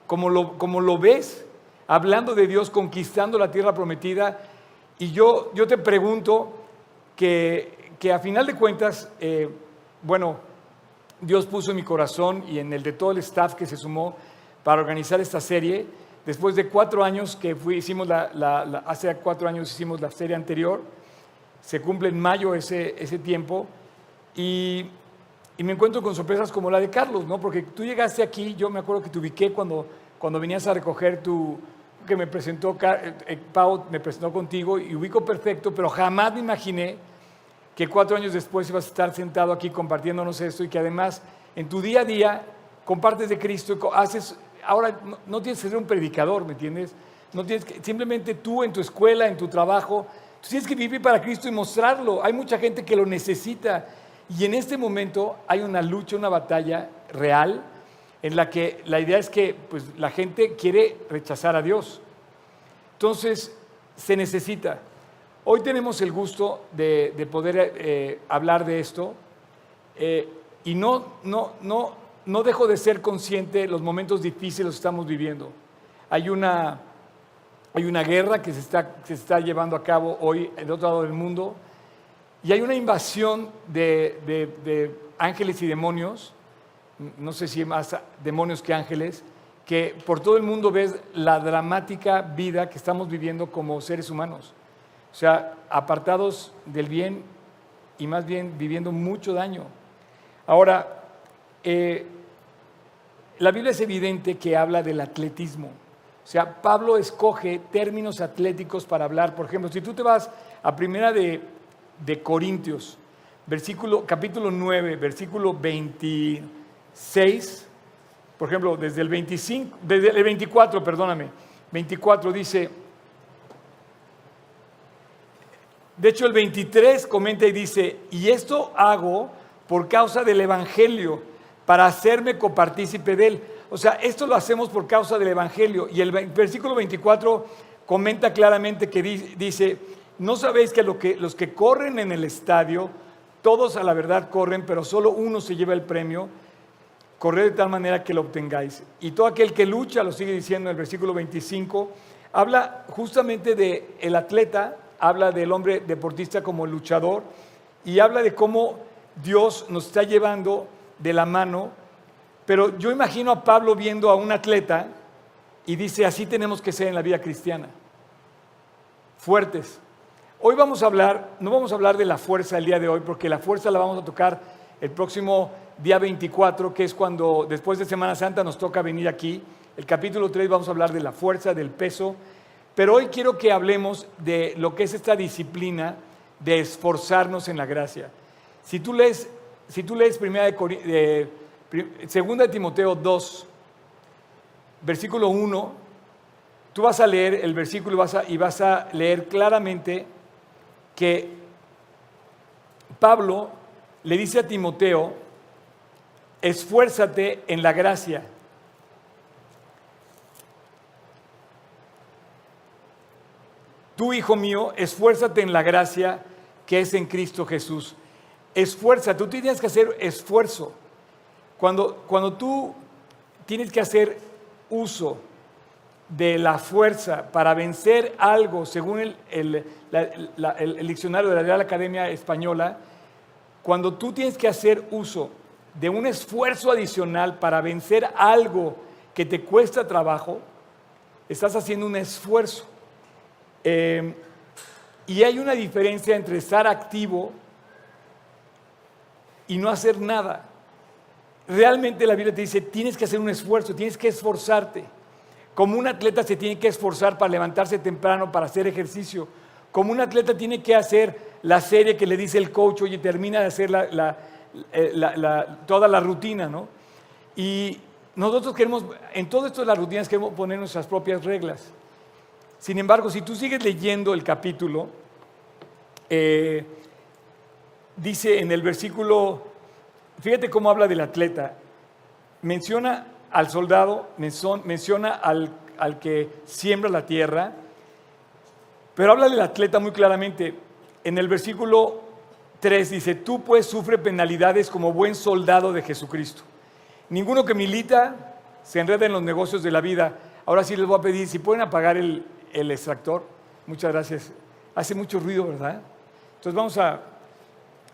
como lo, como lo ves, hablando de Dios, conquistando la tierra prometida, y yo, yo te pregunto que, que a final de cuentas, eh, bueno, Dios puso en mi corazón y en el de todo el staff que se sumó para organizar esta serie. Después de cuatro años que hicimos la, hace cuatro años hicimos la serie anterior, se cumple en mayo ese, ese tiempo y, y, me encuentro con sorpresas como la de Carlos, ¿no? Porque tú llegaste aquí, yo me acuerdo que te ubiqué cuando, cuando venías a recoger tu, que me presentó, eh, eh, Pau me presentó contigo y ubico perfecto, pero jamás me imaginé que cuatro años después ibas a estar sentado aquí compartiéndonos esto y que además en tu día a día compartes de Cristo y haces, ahora no, tienes que ser un predicador, ¿me entiendes? No tienes simplemente tú en tu escuela, en tu trabajo, tú tienes que vivir para Cristo y mostrarlo. Hay mucha gente que lo necesita y en este momento hay una lucha, una batalla real en la que la idea es que pues, la gente quiere rechazar a Dios. Entonces, se necesita. Hoy tenemos el gusto de, poder eh, hablar de esto eh, y no, no, no, no dejo de ser consciente de los momentos difíciles que estamos viviendo. Hay una, hay una guerra que se está, se está llevando a cabo hoy en otro lado del mundo y hay una invasión de, de ángeles y demonios, no sé si más demonios que ángeles, que por todo el mundo ves la dramática vida que estamos viviendo como seres humanos. O sea, apartados del bien y más bien viviendo mucho daño. Ahora, eh, la Biblia es evidente que habla del atletismo. O sea, Pablo escoge términos atléticos para hablar. Por ejemplo, si tú te vas a primera de, de Corintios, versículo, capítulo 9, versículo 26, por ejemplo, desde el 25, desde el 24, perdóname, 24 dice, De hecho, el 23 comenta y dice, y esto hago por causa del Evangelio, para hacerme copartícipe de él. O sea, esto lo hacemos por causa del Evangelio. Y el versículo 24 comenta claramente que dice, no sabéis que, lo que los que corren en el estadio, todos a la verdad corren, pero solo uno se lleva el premio. Corred de tal manera que lo obtengáis. Y todo aquel que lucha, lo sigue diciendo en el versículo 25, habla justamente del el atleta habla del hombre deportista como luchador y habla de cómo Dios nos está llevando de la mano. Pero yo imagino a Pablo viendo a un atleta y dice, así tenemos que ser en la vida cristiana, fuertes. Hoy vamos a hablar, no vamos a hablar de la fuerza el día de hoy, porque la fuerza la vamos a tocar el próximo día 24, que es cuando después de Semana Santa nos toca venir aquí. El capítulo 3 vamos a hablar de la fuerza, del peso pero hoy quiero que hablemos de lo que es esta disciplina de esforzarnos en la gracia. Si tú lees, si tú lees primera de, segunda de Timoteo 2, versículo 1, tú vas a leer el versículo vas a, y vas a leer claramente que Pablo le dice a Timoteo, esfuérzate en la gracia Tú, hijo mío, esfuérzate en la gracia que es en Cristo Jesús. Esfuerza, tú tienes que hacer esfuerzo. Cuando, cuando tú tienes que hacer uso de la fuerza para vencer algo, según el, el, el, diccionario de la Real Academia Española, cuando tú tienes que hacer uso de un esfuerzo adicional para vencer algo que te cuesta trabajo, estás haciendo un esfuerzo. Eh, y hay una diferencia entre estar activo y no hacer nada. Realmente la Biblia te dice, tienes que hacer un esfuerzo, tienes que esforzarte. Como un atleta se tiene que esforzar para levantarse temprano, para hacer ejercicio. Como un atleta tiene que hacer la serie que le dice el coach, oye, termina de hacer eh, toda la rutina, ¿no? Y nosotros queremos, en todo esto de las rutinas queremos poner nuestras propias reglas. Sin embargo, si tú sigues leyendo el capítulo, eh, dice en el versículo, fíjate cómo habla del atleta, menciona al soldado, menciona al, al que siembra la tierra, pero habla del atleta muy claramente. En el versículo 3 dice, tú pues sufre penalidades como buen soldado de Jesucristo. Ninguno que milita se enreda en los negocios de la vida. Ahora sí les voy a pedir, si pueden apagar el, extractor. Muchas gracias. Hace mucho ruido, ¿verdad? Entonces vamos a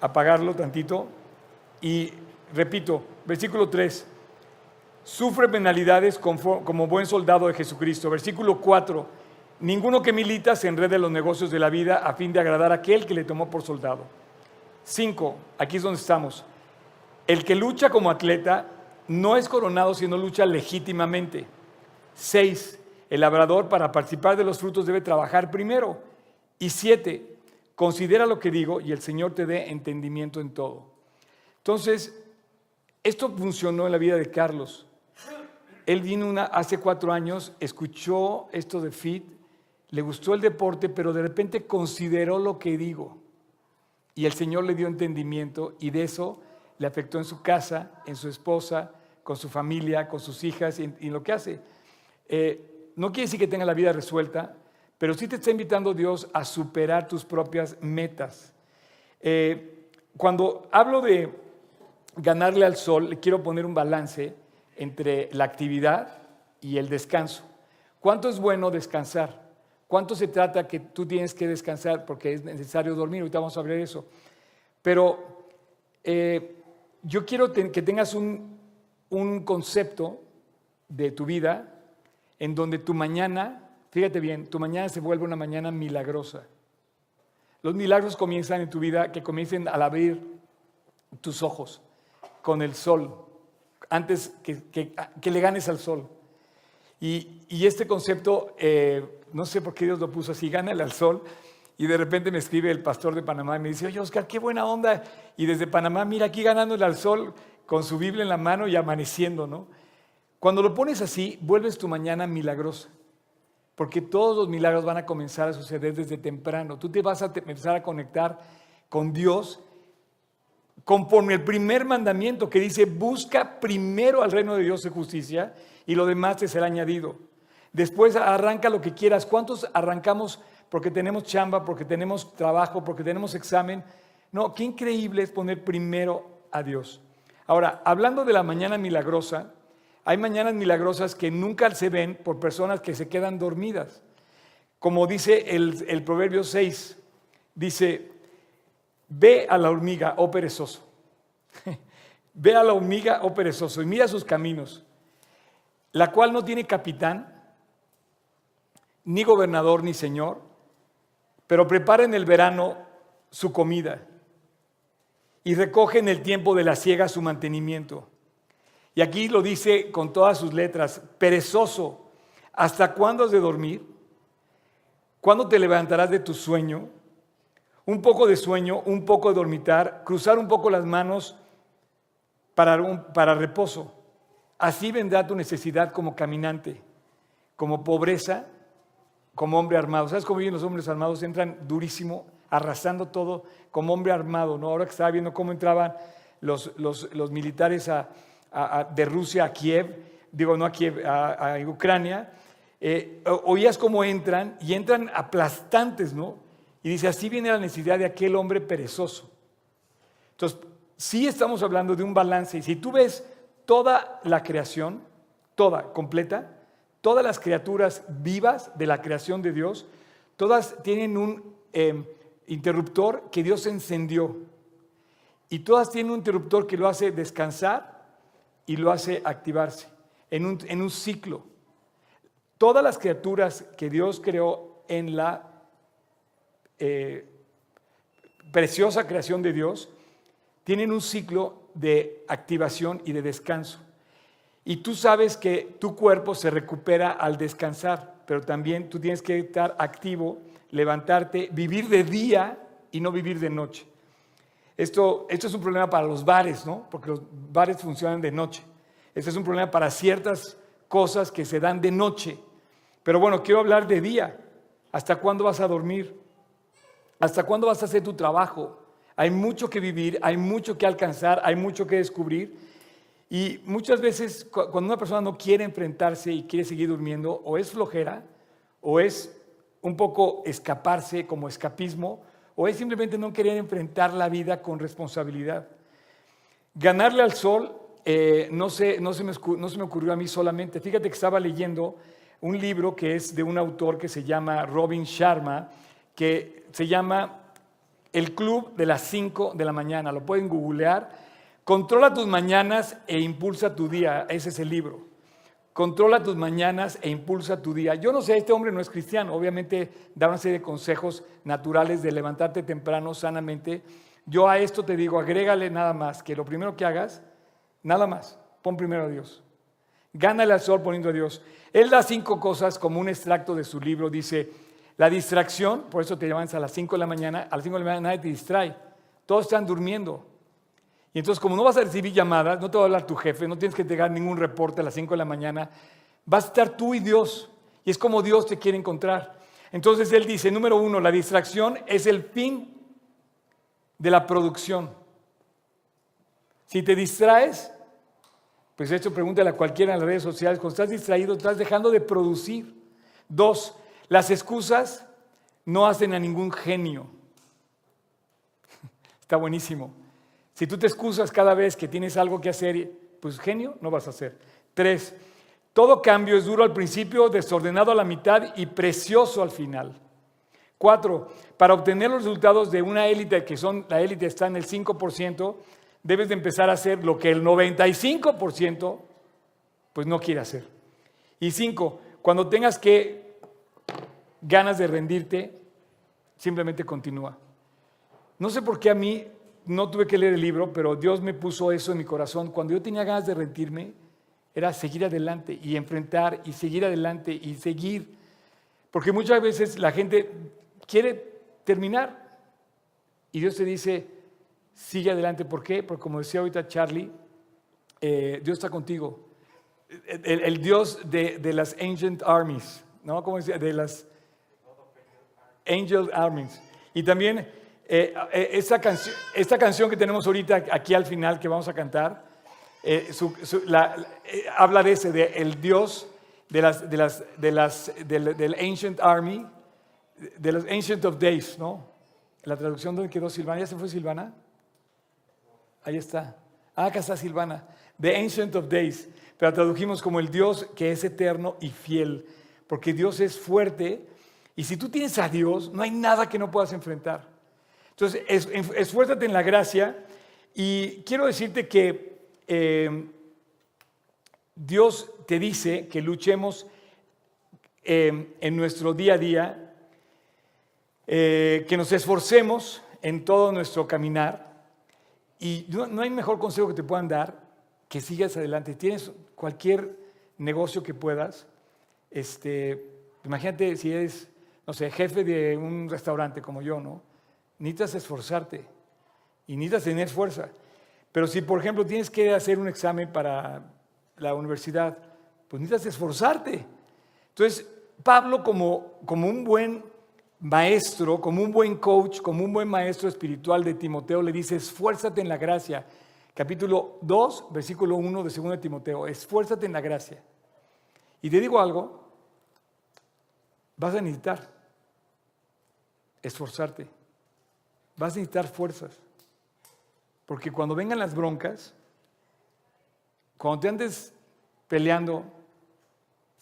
apagarlo tantito. Y repito, versículo 3 sufre penalidades como buen soldado de Jesucristo. Versículo 4, ninguno que milita se enrede en los negocios de la vida a fin de agradar a aquel que le tomó por soldado. 5, aquí es donde estamos. El que lucha como atleta no es coronado sino lucha legítimamente. 6, el labrador para participar de los frutos debe trabajar primero. Y 7, considera lo que digo y el Señor te dé entendimiento en todo. Entonces, esto funcionó en la vida de Carlos. Él vino una, hace cuatro años, escuchó esto de FIT, le gustó el deporte, pero de repente consideró lo que digo. Y el Señor le dio entendimiento y de eso le afectó en su casa, en su esposa, con su familia, con sus hijas y en, lo que hace. Eh, no quiere decir que tenga la vida resuelta, pero sí te está invitando Dios a superar tus propias metas. Eh, cuando hablo de ganarle al sol, le quiero poner un balance entre la actividad y el descanso. ¿Cuánto es bueno descansar? ¿Cuánto se trata que tú tienes que descansar porque es necesario dormir? Ahorita vamos a hablar de eso. Pero eh, yo quiero que tengas un, un concepto de tu vida en donde tu mañana, fíjate bien, tu mañana se vuelve una mañana milagrosa. Los milagros comienzan en tu vida, que comiencen al abrir tus ojos con el sol, antes que, le ganes al sol. Y, este concepto, eh, no sé por qué Dios lo puso así, gánale al sol. Y de repente me escribe el pastor de Panamá y me dice, oye Oscar, qué buena onda. Y desde Panamá, mira aquí ganándole al sol con su Biblia en la mano y amaneciendo, ¿no? Cuando lo pones así, vuelves tu mañana milagrosa. Porque todos los milagros van a comenzar a suceder desde temprano. Tú te vas a empezar a conectar con Dios conforme el primer mandamiento que dice, busca primero al reino de Dios y justicia y lo demás te será añadido. Después arranca lo que quieras. ¿Cuántos arrancamos porque tenemos chamba, porque tenemos trabajo, porque tenemos examen? No, qué increíble es poner primero a Dios. Ahora, hablando de la mañana milagrosa, hay mañanas milagrosas que nunca se ven por personas que se quedan dormidas. Como dice el, Proverbio 6, dice, Ve a la hormiga, oh perezoso. Ve a la hormiga, oh perezoso, y mira sus caminos, la cual no tiene capitán, ni gobernador, ni señor, pero prepara en el verano su comida y recoge en el tiempo de la siega su mantenimiento. Y aquí lo dice con todas sus letras, perezoso, ¿hasta cuándo has de dormir? ¿Cuándo te levantarás de tu sueño? un poco de sueño, un poco de dormitar, cruzar un poco las manos para, para reposo. Así vendrá tu necesidad como caminante, como pobreza, como hombre armado. ¿Sabes cómo viven los hombres armados? Entran durísimo, arrasando todo, como hombre armado. ¿no? Ahora que estaba viendo cómo entraban los, los, militares de Rusia a Kiev, digo no a Kiev, a, Ucrania, eh, oías cómo entran y entran aplastantes, ¿no? Y dice, así viene la necesidad de aquel hombre perezoso. Entonces, sí estamos hablando de un balance. Y si tú ves toda la creación, toda, completa, todas las criaturas vivas de la creación de Dios, todas tienen un em, interruptor que Dios encendió. Y todas tienen un interruptor que lo hace descansar y lo hace activarse en un, en un ciclo. Todas las criaturas que Dios creó en la eh, preciosa creación de Dios tienen un ciclo de activación y de descanso. Y tú sabes que tu cuerpo se recupera al descansar, pero también tú tienes que estar activo, levantarte, vivir de día y no vivir de noche. Esto, esto es un problema para los bares, ¿no? Porque los bares funcionan de noche. Este es un problema para ciertas cosas que se dan de noche. Pero bueno, quiero hablar de día. ¿Hasta cuándo vas a dormir? ¿Hasta cuándo vas a hacer tu trabajo? Hay mucho que vivir, hay mucho que alcanzar, hay mucho que descubrir. Y muchas veces cuando una persona no quiere enfrentarse y quiere seguir durmiendo, o es flojera, o es un poco escaparse como escapismo, o es simplemente no querer enfrentar la vida con responsabilidad. Ganarle al sol eh, no, se, no, se me, no se me ocurrió a mí solamente. Fíjate que estaba leyendo un libro que es de un autor que se llama Robin Sharma, que se llama El Club de las 5 de la mañana. Lo pueden googlear. Controla tus mañanas e impulsa tu día. Ese es el libro. Controla tus mañanas e impulsa tu día. Yo no sé, este hombre no es cristiano. Obviamente da una serie de consejos naturales de levantarte temprano sanamente. Yo a esto te digo, agrégale nada más, que lo primero que hagas, nada más, pon primero a Dios. Gánale al sol poniendo a Dios. Él da cinco cosas como un extracto de su libro. Dice, la distracción, por eso te llaman a las 5 de la mañana, a las 5 de la mañana nadie te distrae, todos están durmiendo. Y entonces como no vas a recibir llamadas, no te va a hablar tu jefe, no tienes que entregar ningún reporte a las 5 de la mañana, vas a estar tú y Dios. Y es como Dios te quiere encontrar. Entonces él dice, número uno, la distracción es el fin de la producción. Si te distraes, pues esto pregúntale a cualquiera en las redes sociales, cuando estás distraído, estás dejando de producir. Dos, las excusas no hacen a ningún genio. Está buenísimo. Si tú te excusas cada vez que tienes algo que hacer, pues genio no vas a hacer. Tres, todo cambio es duro al principio, desordenado a la mitad y precioso al final. Cuatro, para obtener los resultados de una élite, que son, la élite está en el 5%, debes de empezar a hacer lo que el 95% pues no quiere hacer. Y cinco, cuando tengas que ganas de rendirte, simplemente continúa. No sé por qué a mí no tuve que leer el libro, pero Dios me puso eso en mi corazón. Cuando yo tenía ganas de rendirme, era seguir adelante y enfrentar y seguir adelante y seguir. Porque muchas veces la gente quiere terminar y Dios te dice, sigue adelante. ¿Por qué? Porque como decía ahorita Charlie, eh, Dios está contigo. El, Dios de, las ancient armies, ¿no? Como decía, de las Angel Armies. Y también eh, eh, esta, canción que tenemos ahorita aquí al final que vamos a cantar, eh, habla de ese, de Dios de las, del, Ancient Army, de los Ancient of Days, ¿no? La traducción donde quedó Silvana, ¿ya se fue Silvana? Ahí está. Ah, acá está Silvana. The Ancient of Days. Pero tradujimos como el Dios que es eterno y fiel. Porque Dios es fuerte y si tú tienes a Dios, no hay nada que no puedas enfrentar. Entonces, esfuérzate en la gracia y quiero decirte que eh, Dios te dice que luchemos eh, en nuestro día a día, eh, que nos esforcemos en todo nuestro caminar y no, no hay mejor consejo que te puedan dar que sigas adelante. Tienes cualquier negocio que puedas, este, imagínate si eres no sé, jefe de un restaurante como yo, ¿no? Necesitas esforzarte y necesitas tener fuerza. Pero si, por ejemplo, tienes que hacer un examen para la universidad, pues necesitas esforzarte. Entonces, Pablo, como, como un buen maestro, como un buen coach, como un buen maestro espiritual de Timoteo, le dice, esfuérzate en la gracia. Capítulo 2, versículo 1 de 2 de Timoteo, esfuérzate en la gracia. Y te digo algo, vas a necesitar esforzarte. Vas a necesitar fuerzas. Porque cuando vengan las broncas, cuando te andes peleando,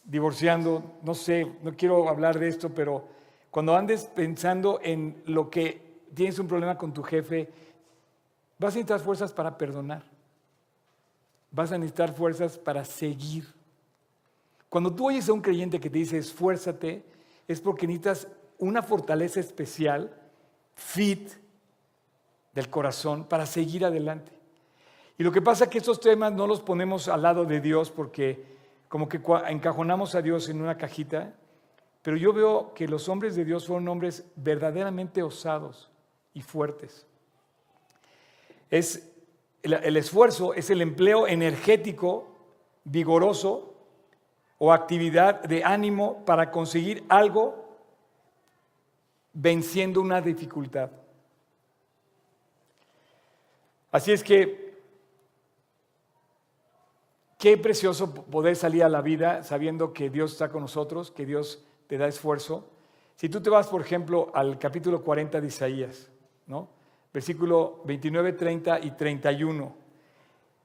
divorciando, no sé, no quiero hablar de esto, pero cuando andes pensando en lo que tienes un problema con tu jefe, vas a necesitar fuerzas para perdonar. Vas a necesitar fuerzas para seguir. Cuando tú oyes a un creyente que te dice esfuérzate, es porque necesitas una fortaleza especial, fit, del corazón para seguir adelante. Y lo que pasa es que estos temas no los ponemos al lado de Dios porque como que encajonamos a Dios en una cajita, pero yo veo que los hombres de Dios fueron hombres verdaderamente osados y fuertes. Es el, esfuerzo es el empleo energético, vigoroso o actividad de ánimo para conseguir algo venciendo una dificultad. Así es que, qué precioso poder salir a la vida sabiendo que Dios está con nosotros, que Dios te da esfuerzo. Si tú te vas, por ejemplo, al capítulo 40 de Isaías, ¿no? versículo 29, 30 y 31.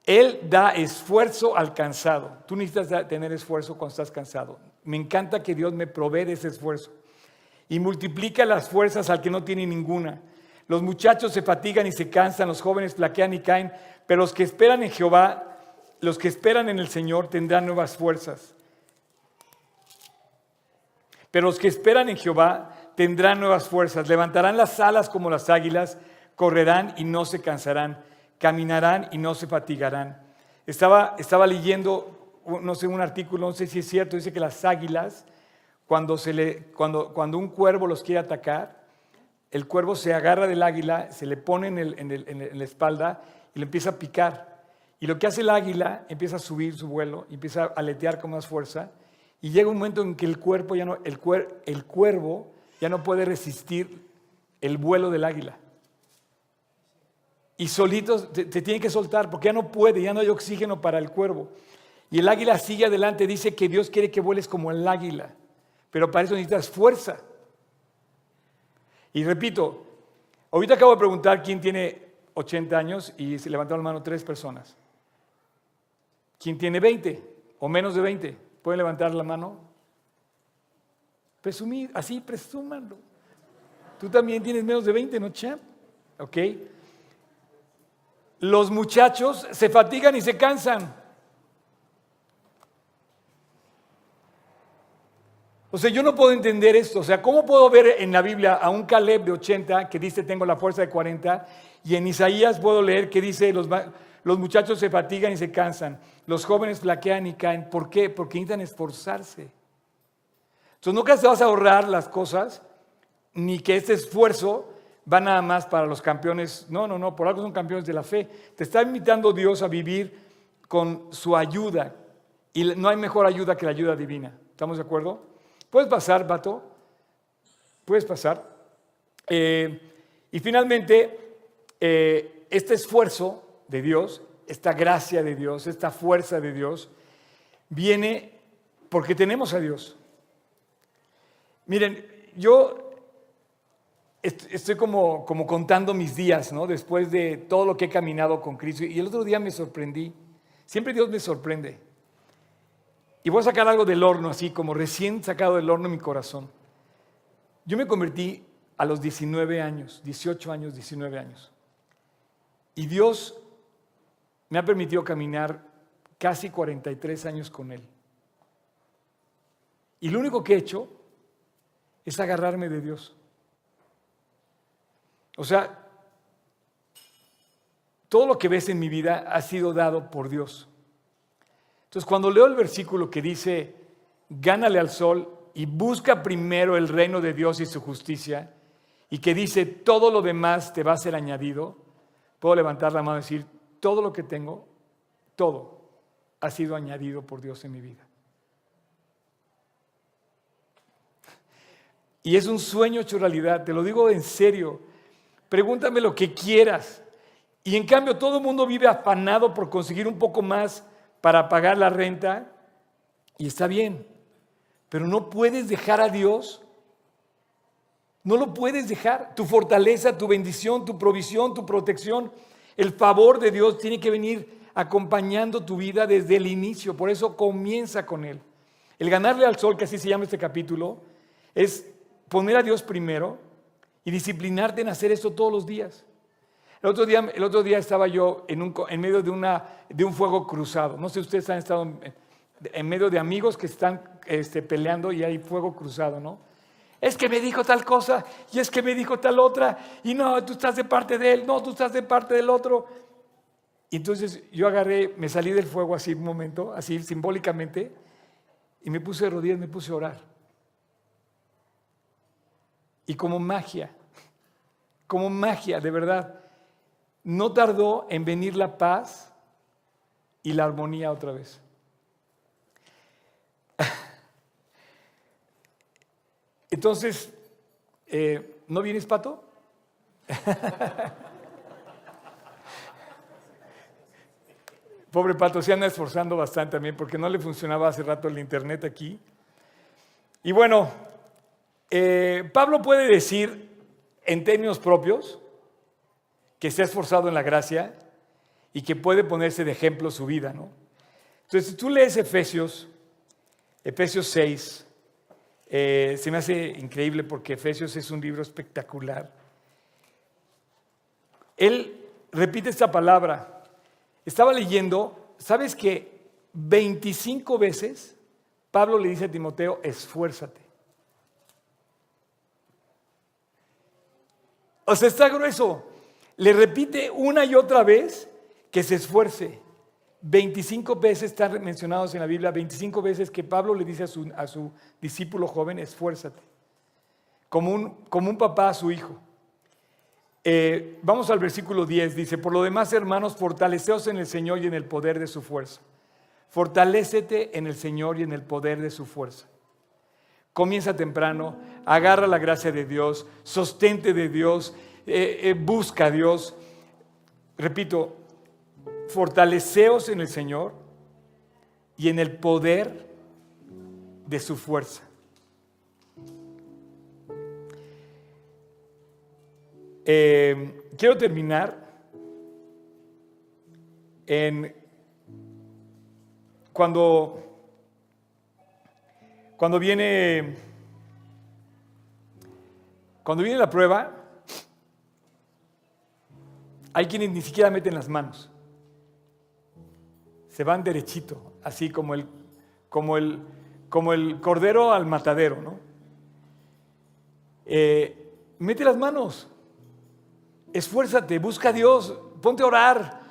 Él da esfuerzo al cansado. Tú necesitas tener esfuerzo cuando estás cansado. Me encanta que Dios me provee de ese esfuerzo. Y multiplica las fuerzas al que no tiene ninguna. Los muchachos se fatigan y se cansan, los jóvenes flaquean y caen, pero los que esperan en Jehová, los que esperan en el Señor tendrán nuevas fuerzas. Pero los que esperan en Jehová tendrán nuevas fuerzas, levantarán las alas como las águilas, correrán y no se cansarán, caminarán y no se fatigarán. Estaba, estaba leyendo, no sé, un artículo, no sé si es cierto, dice que las águilas, cuando, se le, cuando, cuando un cuervo los quiere atacar, el cuervo se agarra del águila, se le pone en, la espalda y le empieza a picar. Y lo que hace el águila, empieza a subir su vuelo, empieza a aletear con más fuerza, y llega un momento en que el, cuerpo ya no, el, el cuervo ya no puede resistir el vuelo del águila. Y solito te, te que soltar porque ya no puede, ya no hay oxígeno para el cuervo. Y el águila sigue adelante, dice que Dios quiere que vueles como el águila, pero para eso necesitas fuerza. Y repito, ahorita acabo de preguntar quién tiene 80 años y se levantaron la mano tres personas. ¿Quién tiene 20 o menos de 20? ¿Pueden levantar la mano? Presumir, así presúmanlo. Tú también tienes menos de 20, ¿no, champ? ¿Ok? Los muchachos se fatigan y se cansan. O sea, yo no puedo entender esto. O sea, ¿cómo puedo ver en la Biblia a un Caleb de 80 que dice tengo la fuerza de 40 y en Isaías puedo leer que dice los, los muchachos se fatigan y se cansan, los jóvenes flaquean y caen? ¿Por qué? Porque necesitan esforzarse. Entonces, nunca te vas a ahorrar las cosas, ni que este esfuerzo va nada más para los campeones. No, no, no, por algo son campeones de la fe. Te está invitando Dios a vivir con su ayuda. Y no hay mejor ayuda que la ayuda divina. ¿Estamos de acuerdo? ¿Puedes pasar, Vato? ¿Puedes pasar? Eh, y finalmente, eh, este esfuerzo de Dios, esta gracia de Dios, esta fuerza de Dios, viene porque tenemos a Dios. Miren, yo estoy como, como contando mis días, ¿no? Después de todo lo que he caminado con Cristo. Y el otro día me sorprendí. Siempre Dios me sorprende. Y voy a sacar algo del horno, así como recién sacado del horno mi corazón. Yo me convertí a los 19 años, 18 años, 19 años. Y Dios me ha permitido caminar casi 43 años con Él. Y lo único que he hecho es agarrarme de Dios. O sea, todo lo que ves en mi vida ha sido dado por Dios. Entonces, cuando leo el versículo que dice, gánale al sol y busca primero el reino de Dios y su justicia, y que dice, todo lo demás te va a ser añadido, puedo levantar la mano y decir, todo lo que tengo, todo ha sido añadido por Dios en mi vida. Y es un sueño hecho realidad, te lo digo en serio. Pregúntame lo que quieras. Y en cambio todo el mundo vive afanado por conseguir un poco más para pagar la renta y está bien, pero no puedes dejar a Dios. No lo puedes dejar. Tu fortaleza, tu bendición, tu provisión, tu protección, el favor de Dios tiene que venir acompañando tu vida desde el inicio. Por eso comienza con Él. El ganarle al sol, que así se llama este capítulo, es poner a Dios primero y disciplinarte en hacer esto todos los días. El otro día, el otro día estaba yo en, un, en medio de, una, de un fuego cruzado. No sé, ustedes han estado en, medio de amigos que están este, peleando y hay fuego cruzado, ¿no? Es que me dijo tal cosa y es que me dijo tal otra y no, tú estás de parte de él, no, tú estás de parte del otro. Entonces yo agarré, me salí del fuego así un momento, así simbólicamente, y me puse de rodillas, me puse a orar. Y como magia, como magia, de verdad, no tardó en venir la paz y la armonía otra vez. Entonces, eh, ¿no vienes, Pato? Pobre Pato, se anda esforzando bastante también porque no le funcionaba hace rato el internet aquí. Y bueno, eh, Pablo puede decir en términos propios que se ha esforzado en la gracia y que puede ponerse de ejemplo su vida, ¿no? Entonces, si tú lees Efesios, Efesios 6, eh, se me hace increíble porque Efesios es un libro espectacular. Él repite esta palabra. Estaba leyendo, ¿sabes que 25 veces Pablo le dice a Timoteo, esfuérzate? O sea, está grueso. Le repite una y otra vez que se esfuerce. 25 veces están mencionados en la Biblia, 25 veces que Pablo le dice a su, a su discípulo joven, esfuérzate, como un, como un papá a su hijo. Eh, vamos al versículo 10, dice, por lo demás, hermanos, fortaleceos en el Señor y en el poder de su fuerza. Fortalécete en el Señor y en el poder de su fuerza. Comienza temprano, agarra la gracia de Dios, sostente de Dios, eh, eh, busca a Dios. Repito, fortaleceos en el Señor y en el poder de su fuerza. Eh, quiero terminar en cuando, cuando viene cuando viene la prueba, hay quienes ni siquiera meten las manos se van derechito, así como el, como el, como el cordero al matadero, ¿no? Eh, mete las manos, esfuérzate, busca a Dios, ponte a orar,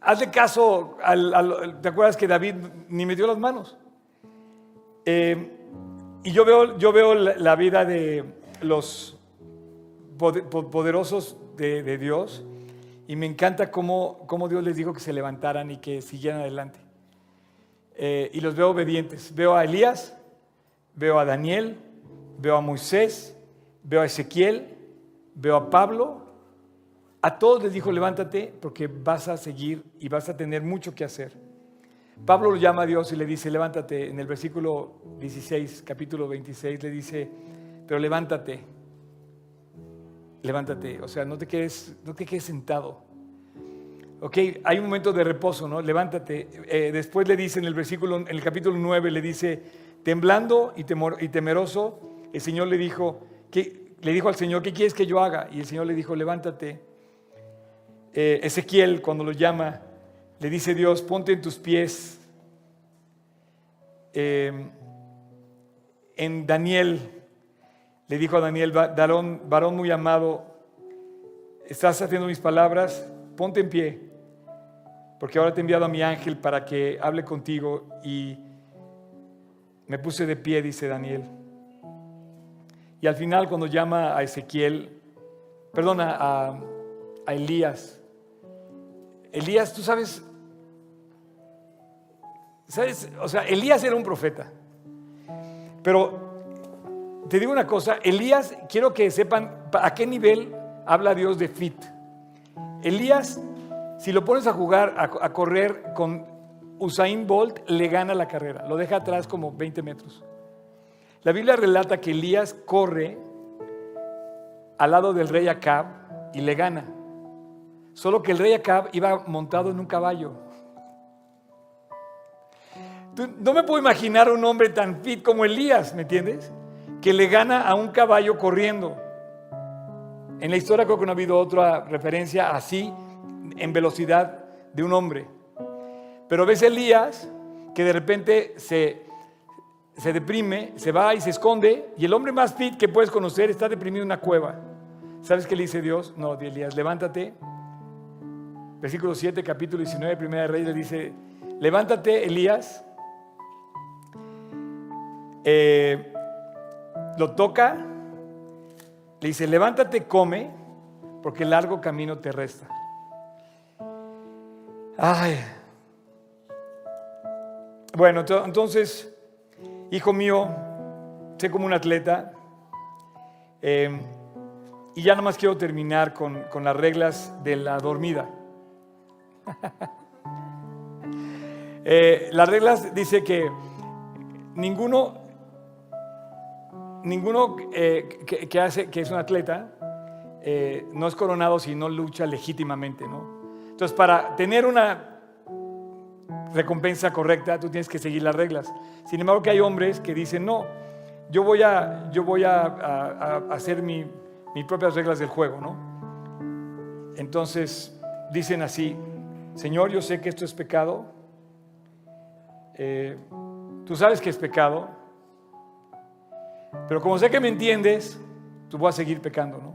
hazle caso, al, ¿te acuerdas que David ni metió las manos? Eh, y yo veo, yo veo la, vida de los poderosos de, de Dios y me encanta cómo, cómo, Dios les dijo que se levantaran y que siguieran adelante. Eh, y los veo obedientes. Veo a Elías, veo a Daniel, veo a Moisés, veo a Ezequiel, veo a Pablo. A todos les dijo, levántate porque vas a seguir y vas a tener mucho que hacer. Pablo lo llama a Dios y le dice, levántate. En el versículo 16, capítulo 26, le dice, pero levántate levántate, o sea, no te quedes, no te quedes sentado. Ok, hay un momento de reposo, ¿no? Levántate. Eh, después le dice en el versículo, en el capítulo 9, le dice, temblando y, y temeroso, el Señor le dijo, que, le dijo al Señor, ¿qué quieres que yo haga? Y el Señor le dijo, levántate. Eh, Ezequiel, cuando lo llama, le dice Dios, ponte en tus pies. Eh, en Daniel, le dijo a Daniel, varón, varón muy amado, estás haciendo mis palabras, ponte en pie, porque ahora te he enviado a mi ángel para que hable contigo y me puse de pie, dice Daniel. Y al final cuando llama a Ezequiel, perdona, a, a Elías, Elías, tú sabes, sabes, o sea, Elías era un profeta, pero te digo una cosa, Elías, quiero que sepan a qué nivel habla Dios de fit. Elías, si lo pones a jugar, a, correr con Usain Bolt, le gana la carrera, lo deja atrás como 20 metros. La Biblia relata que Elías corre al lado del rey Acab y le gana. Solo que el rey Acab iba montado en un caballo. no me puedo imaginar un hombre tan fit como Elías, ¿me entiendes? Que le gana a un caballo corriendo. En la historia creo que no ha habido otra referencia así en velocidad de un hombre. Pero ves Elías que de repente se, se deprime, se va y se esconde, y el hombre más fit que puedes conocer está deprimido en una cueva. ¿Sabes qué le dice Dios? No, Elías, levántate. Versículo 7, capítulo 19, primera de Reyes, le dice, levántate, Elías. Eh, lo toca, le dice, levántate, come, porque el largo camino te resta. Ay. Bueno, entonces, hijo mío, sé como un atleta. Em, y ya nomás quiero terminar con, con las reglas de la dormida. eh, las reglas dice que ninguno, ninguno eh, que, es un atleta eh, no es coronado si no lucha legítimamente, ¿no? Entonces, para tener una recompensa correcta, tú tienes que seguir las reglas. Sin embargo, que hay hombres que dicen, no, yo voy a, yo voy a, hacer mis propias reglas del juego, ¿no? Entonces, dicen así, Señor, yo sé que esto es pecado, eh, tú sabes que es pecado, pero como sé que me entiendes, tú vas a seguir pecando, ¿no?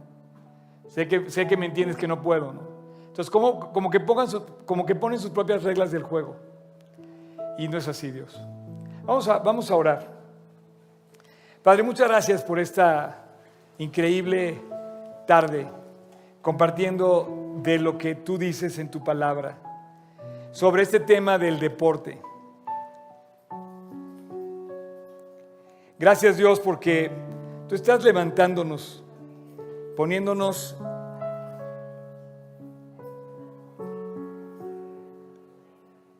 Sé que, sé que me entiendes que no puedo, ¿no? Entonces, como, como, que pongan como que ponen sus propias reglas del juego. Y no es así, Dios. Vamos a, vamos a orar. Padre, muchas gracias por esta increíble tarde compartiendo de lo que tú dices en tu palabra sobre este tema del deporte. Gracias Dios porque tú estás levantándonos, poniéndonos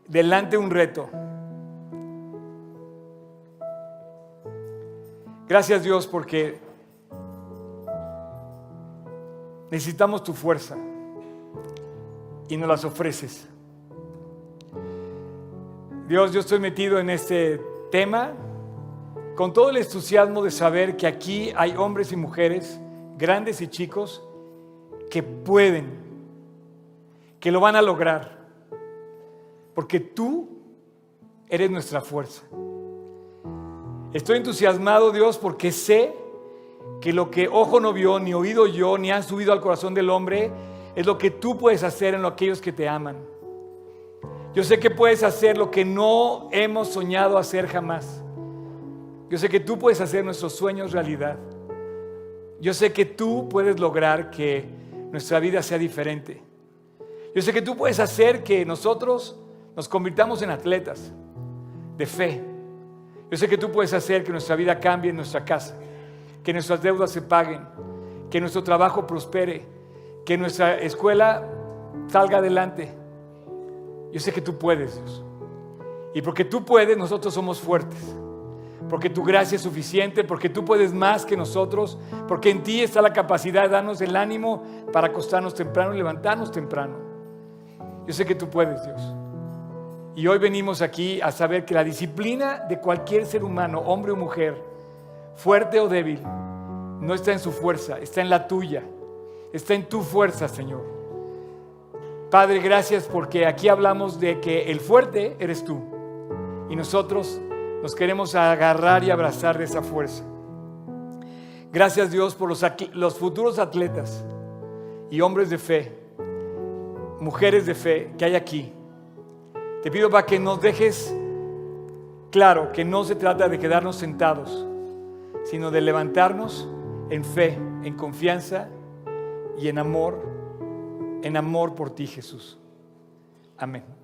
delante un reto. Gracias Dios porque necesitamos tu fuerza y nos las ofreces. Dios, yo estoy metido en este tema con todo el entusiasmo de saber que aquí hay hombres y mujeres, grandes y chicos, que pueden, que lo van a lograr porque tú eres nuestra fuerza. Estoy entusiasmado, Dios, porque sé que lo que ojo no vio, ni oído yo, ni han subido al corazón del hombre, es lo que tú puedes hacer en aquellos que te aman. Yo sé que puedes hacer lo que no hemos soñado hacer jamás. Yo sé que tú puedes hacer nuestros sueños realidad. Yo sé que tú puedes lograr que nuestra vida sea diferente. Yo sé que tú puedes hacer que nosotros nos convirtamos en atletas de fe. Yo sé que tú puedes hacer que nuestra vida cambie en nuestra casa, que nuestras deudas se paguen, que nuestro trabajo prospere, que nuestra escuela salga adelante. Yo sé que tú puedes, Dios. Y porque tú puedes, nosotros somos fuertes. Porque tu gracia es suficiente, porque tú puedes más que nosotros, porque en ti está la capacidad de darnos el ánimo para acostarnos temprano y levantarnos temprano. Yo sé que tú puedes, Dios. Y hoy venimos aquí a saber que la disciplina de cualquier ser humano, hombre o mujer, fuerte o débil, no está en su fuerza, está en la tuya, está en tu fuerza, Señor. Padre, gracias porque aquí hablamos de que el fuerte eres tú y nosotros nos queremos agarrar y abrazar de esa fuerza. Gracias Dios por los, futuros atletas y hombres de fe, mujeres de fe que hay aquí te pido para que nos dejes claro que no se trata de quedarnos sentados, sino de levantarnos en fe, en confianza y en amor, en amor por ti Jesús. Amén.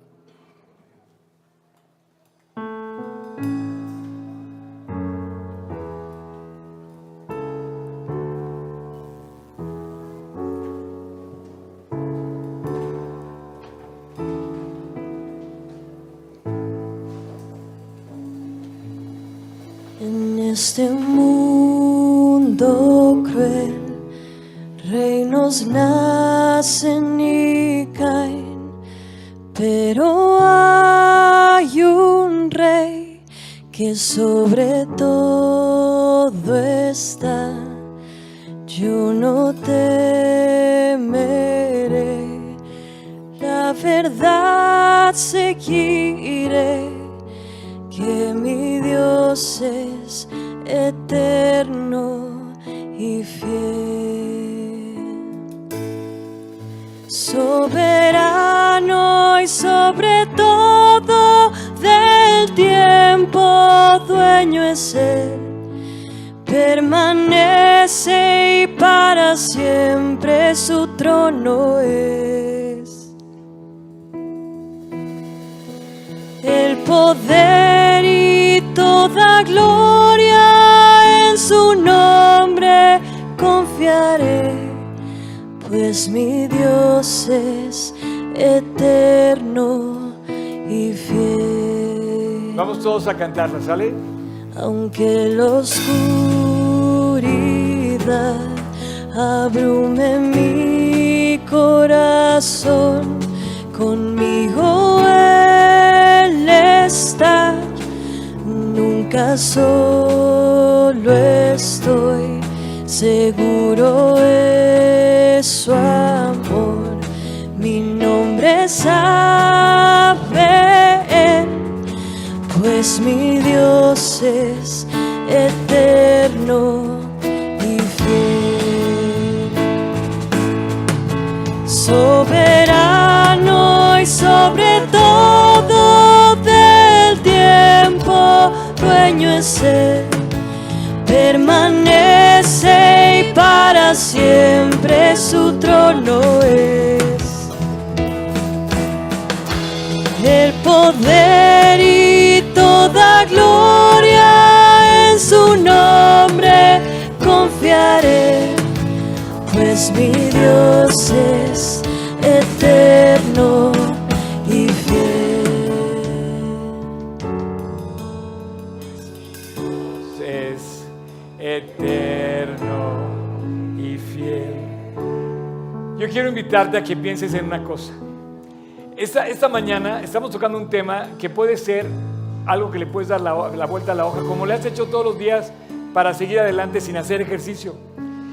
Este mundo cruel, reinos nacen y caen, pero hay un rey que sobre todo está, yo no temeré, la verdad seguiré, que mi Dios es eterno y fiel. Soberano y sobre todo del tiempo dueño es Él. Permanece y para siempre su trono es. El poder y toda gloria en su nombre confiaré, pues mi Dios es eterno y fiel. Vamos todos a cantarla, ¿sale? Aunque la oscuridad abrume mi corazón, conmigo Él está. Nunca solo estoy, seguro es su amor. Mi nombre sabe pues mi Dios es eterno y fiel. Soberano y sobre todo Permanece y para siempre su trono es. El poder y toda gloria en su nombre confiaré, pues mi Dios es eterno Quiero invitarte a que pienses en una cosa. Esta, esta mañana estamos tocando un tema que puede ser algo que le puedes dar la, la vuelta a la hoja, como le has hecho todos los días para seguir adelante sin hacer ejercicio.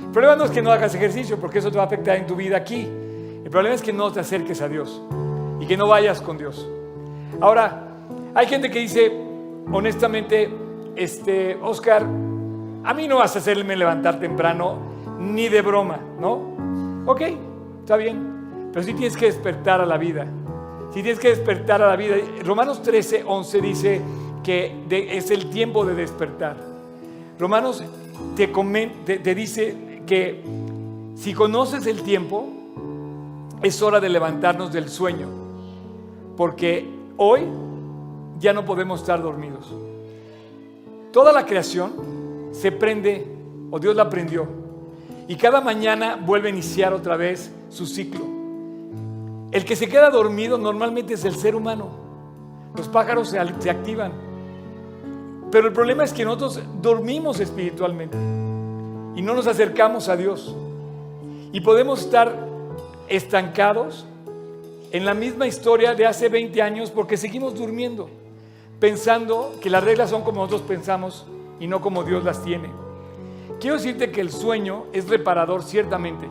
El problema no es que no hagas ejercicio, porque eso te va a afectar en tu vida aquí. El problema es que no te acerques a Dios y que no vayas con Dios. Ahora, hay gente que dice, honestamente, este, Oscar, a mí no vas a hacerme levantar temprano ni de broma, ¿no? Ok, está bien, pero sí tienes que despertar a la vida. Sí tienes que despertar a la vida. Romanos 13, 11 dice que es el tiempo de despertar. Romanos te- te dice que si conoces el tiempo, es hora de levantarnos del sueño, porque hoy ya no podemos estar dormidos. Toda la creación se prende, o Dios la prendió, y cada mañana vuelve a iniciar otra vez su ciclo. El que se queda dormido normalmente es el ser humano. Los pájaros se, activan. Pero el problema es que nosotros dormimos espiritualmente y no nos acercamos a Dios. Y podemos estar estancados en la misma historia de hace 20 años porque seguimos durmiendo, pensando que las reglas son como nosotros pensamos y no como Dios las tiene. Quiero decirte que el sueño es reparador ciertamente.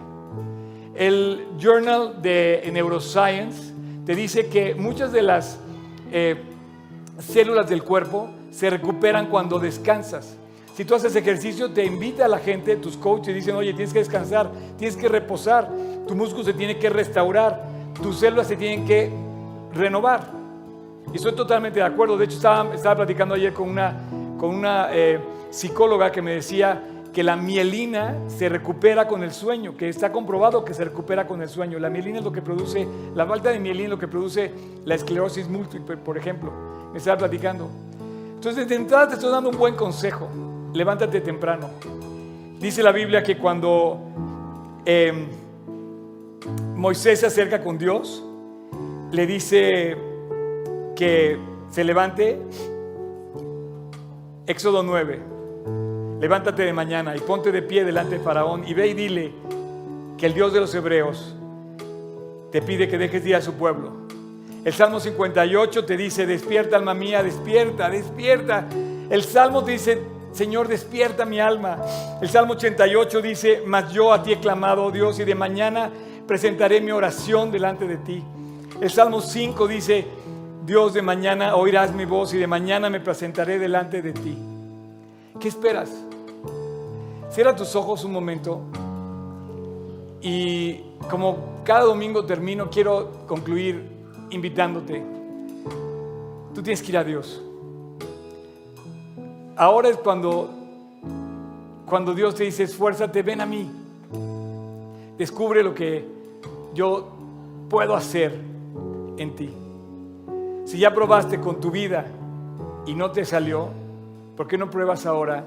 El Journal de Neuroscience te dice que muchas de las eh, células del cuerpo se recuperan cuando descansas. Si tú haces ejercicio, te invita a la gente, tus coaches dicen, oye, tienes que descansar, tienes que reposar, tu músculo se tiene que restaurar, tus células se tienen que renovar. Y estoy totalmente de acuerdo. De hecho, estaba, estaba platicando ayer con una, eh, psicóloga que me decía que la mielina se recupera con el sueño, que está comprobado que se recupera con el sueño. La mielina es lo que produce, la falta de mielina es lo que produce la esclerosis múltiple, por ejemplo. Me estaba platicando. Entonces, de entrada te estoy dando un buen consejo. Levántate temprano. Dice la Biblia que cuando eh, Moisés se acerca con Dios, le dice que se levante. Éxodo 9. Levántate de mañana y ponte de pie delante de Faraón y ve y dile que el Dios de los hebreos te pide que dejes de ir a su pueblo. El Salmo 58 te dice, despierta alma mía, despierta, despierta. El Salmo dice, Señor, despierta mi alma. El Salmo 88 dice, mas yo a ti he clamado, oh Dios, y de mañana presentaré mi oración delante de ti. El Salmo 5 dice, Dios, de mañana oirás mi voz y de mañana me presentaré delante de ti. ¿Qué esperas? Cierra tus ojos un momento y como cada domingo termino, quiero concluir invitándote. Tú tienes que ir a Dios. Ahora es cuando, cuando Dios te dice, esfuérzate, ven a mí. Descubre lo que yo puedo hacer en ti. Si ya probaste con tu vida y no te salió, ¿por qué no pruebas ahora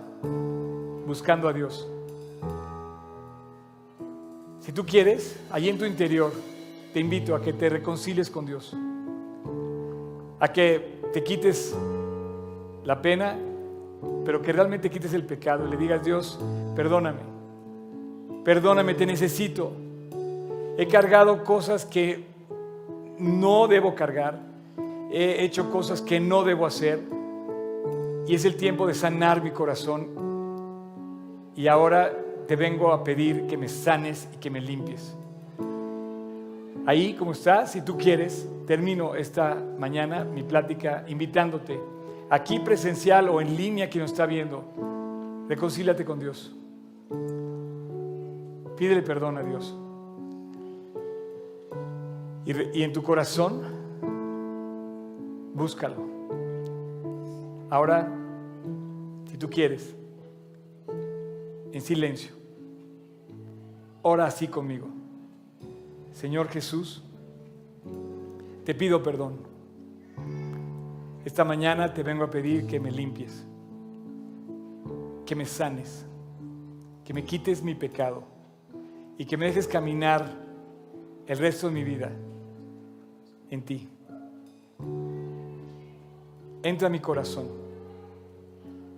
buscando a Dios? Si tú quieres, allí en tu interior, te invito a que te reconcilies con Dios, a que te quites la pena, pero que realmente quites el pecado y le digas, Dios, perdóname, perdóname, te necesito. He cargado cosas que no debo cargar, he hecho cosas que no debo hacer y es el tiempo de sanar mi corazón. Y ahora te vengo a pedir que me sanes y que me limpies. Ahí, como estás, si tú quieres, termino esta mañana mi plática invitándote, aquí presencial o en línea que nos está viendo, reconcíliate con Dios. Pídele perdón a Dios. Y, y en tu corazón, búscalo. Ahora, si tú quieres, en silencio, ora así conmigo. Señor Jesús, te pido perdón. Esta mañana te vengo a pedir que me limpies, que me sanes, que me quites mi pecado y que me dejes caminar el resto de mi vida en ti. Entra a mi corazón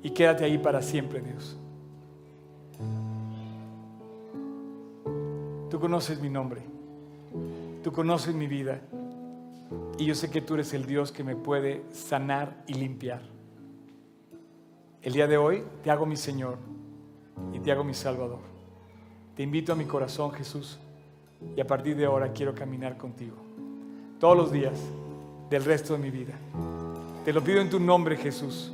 y quédate ahí para siempre, Dios. Tú conoces mi nombre, tú conoces mi vida y yo sé que tú eres el Dios que me puede sanar y limpiar. El día de hoy te hago mi Señor y te hago mi Salvador. Te invito a mi corazón, Jesús, y a partir de ahora quiero caminar contigo. Todos los días del resto de mi vida. Te lo pido en tu nombre, Jesús.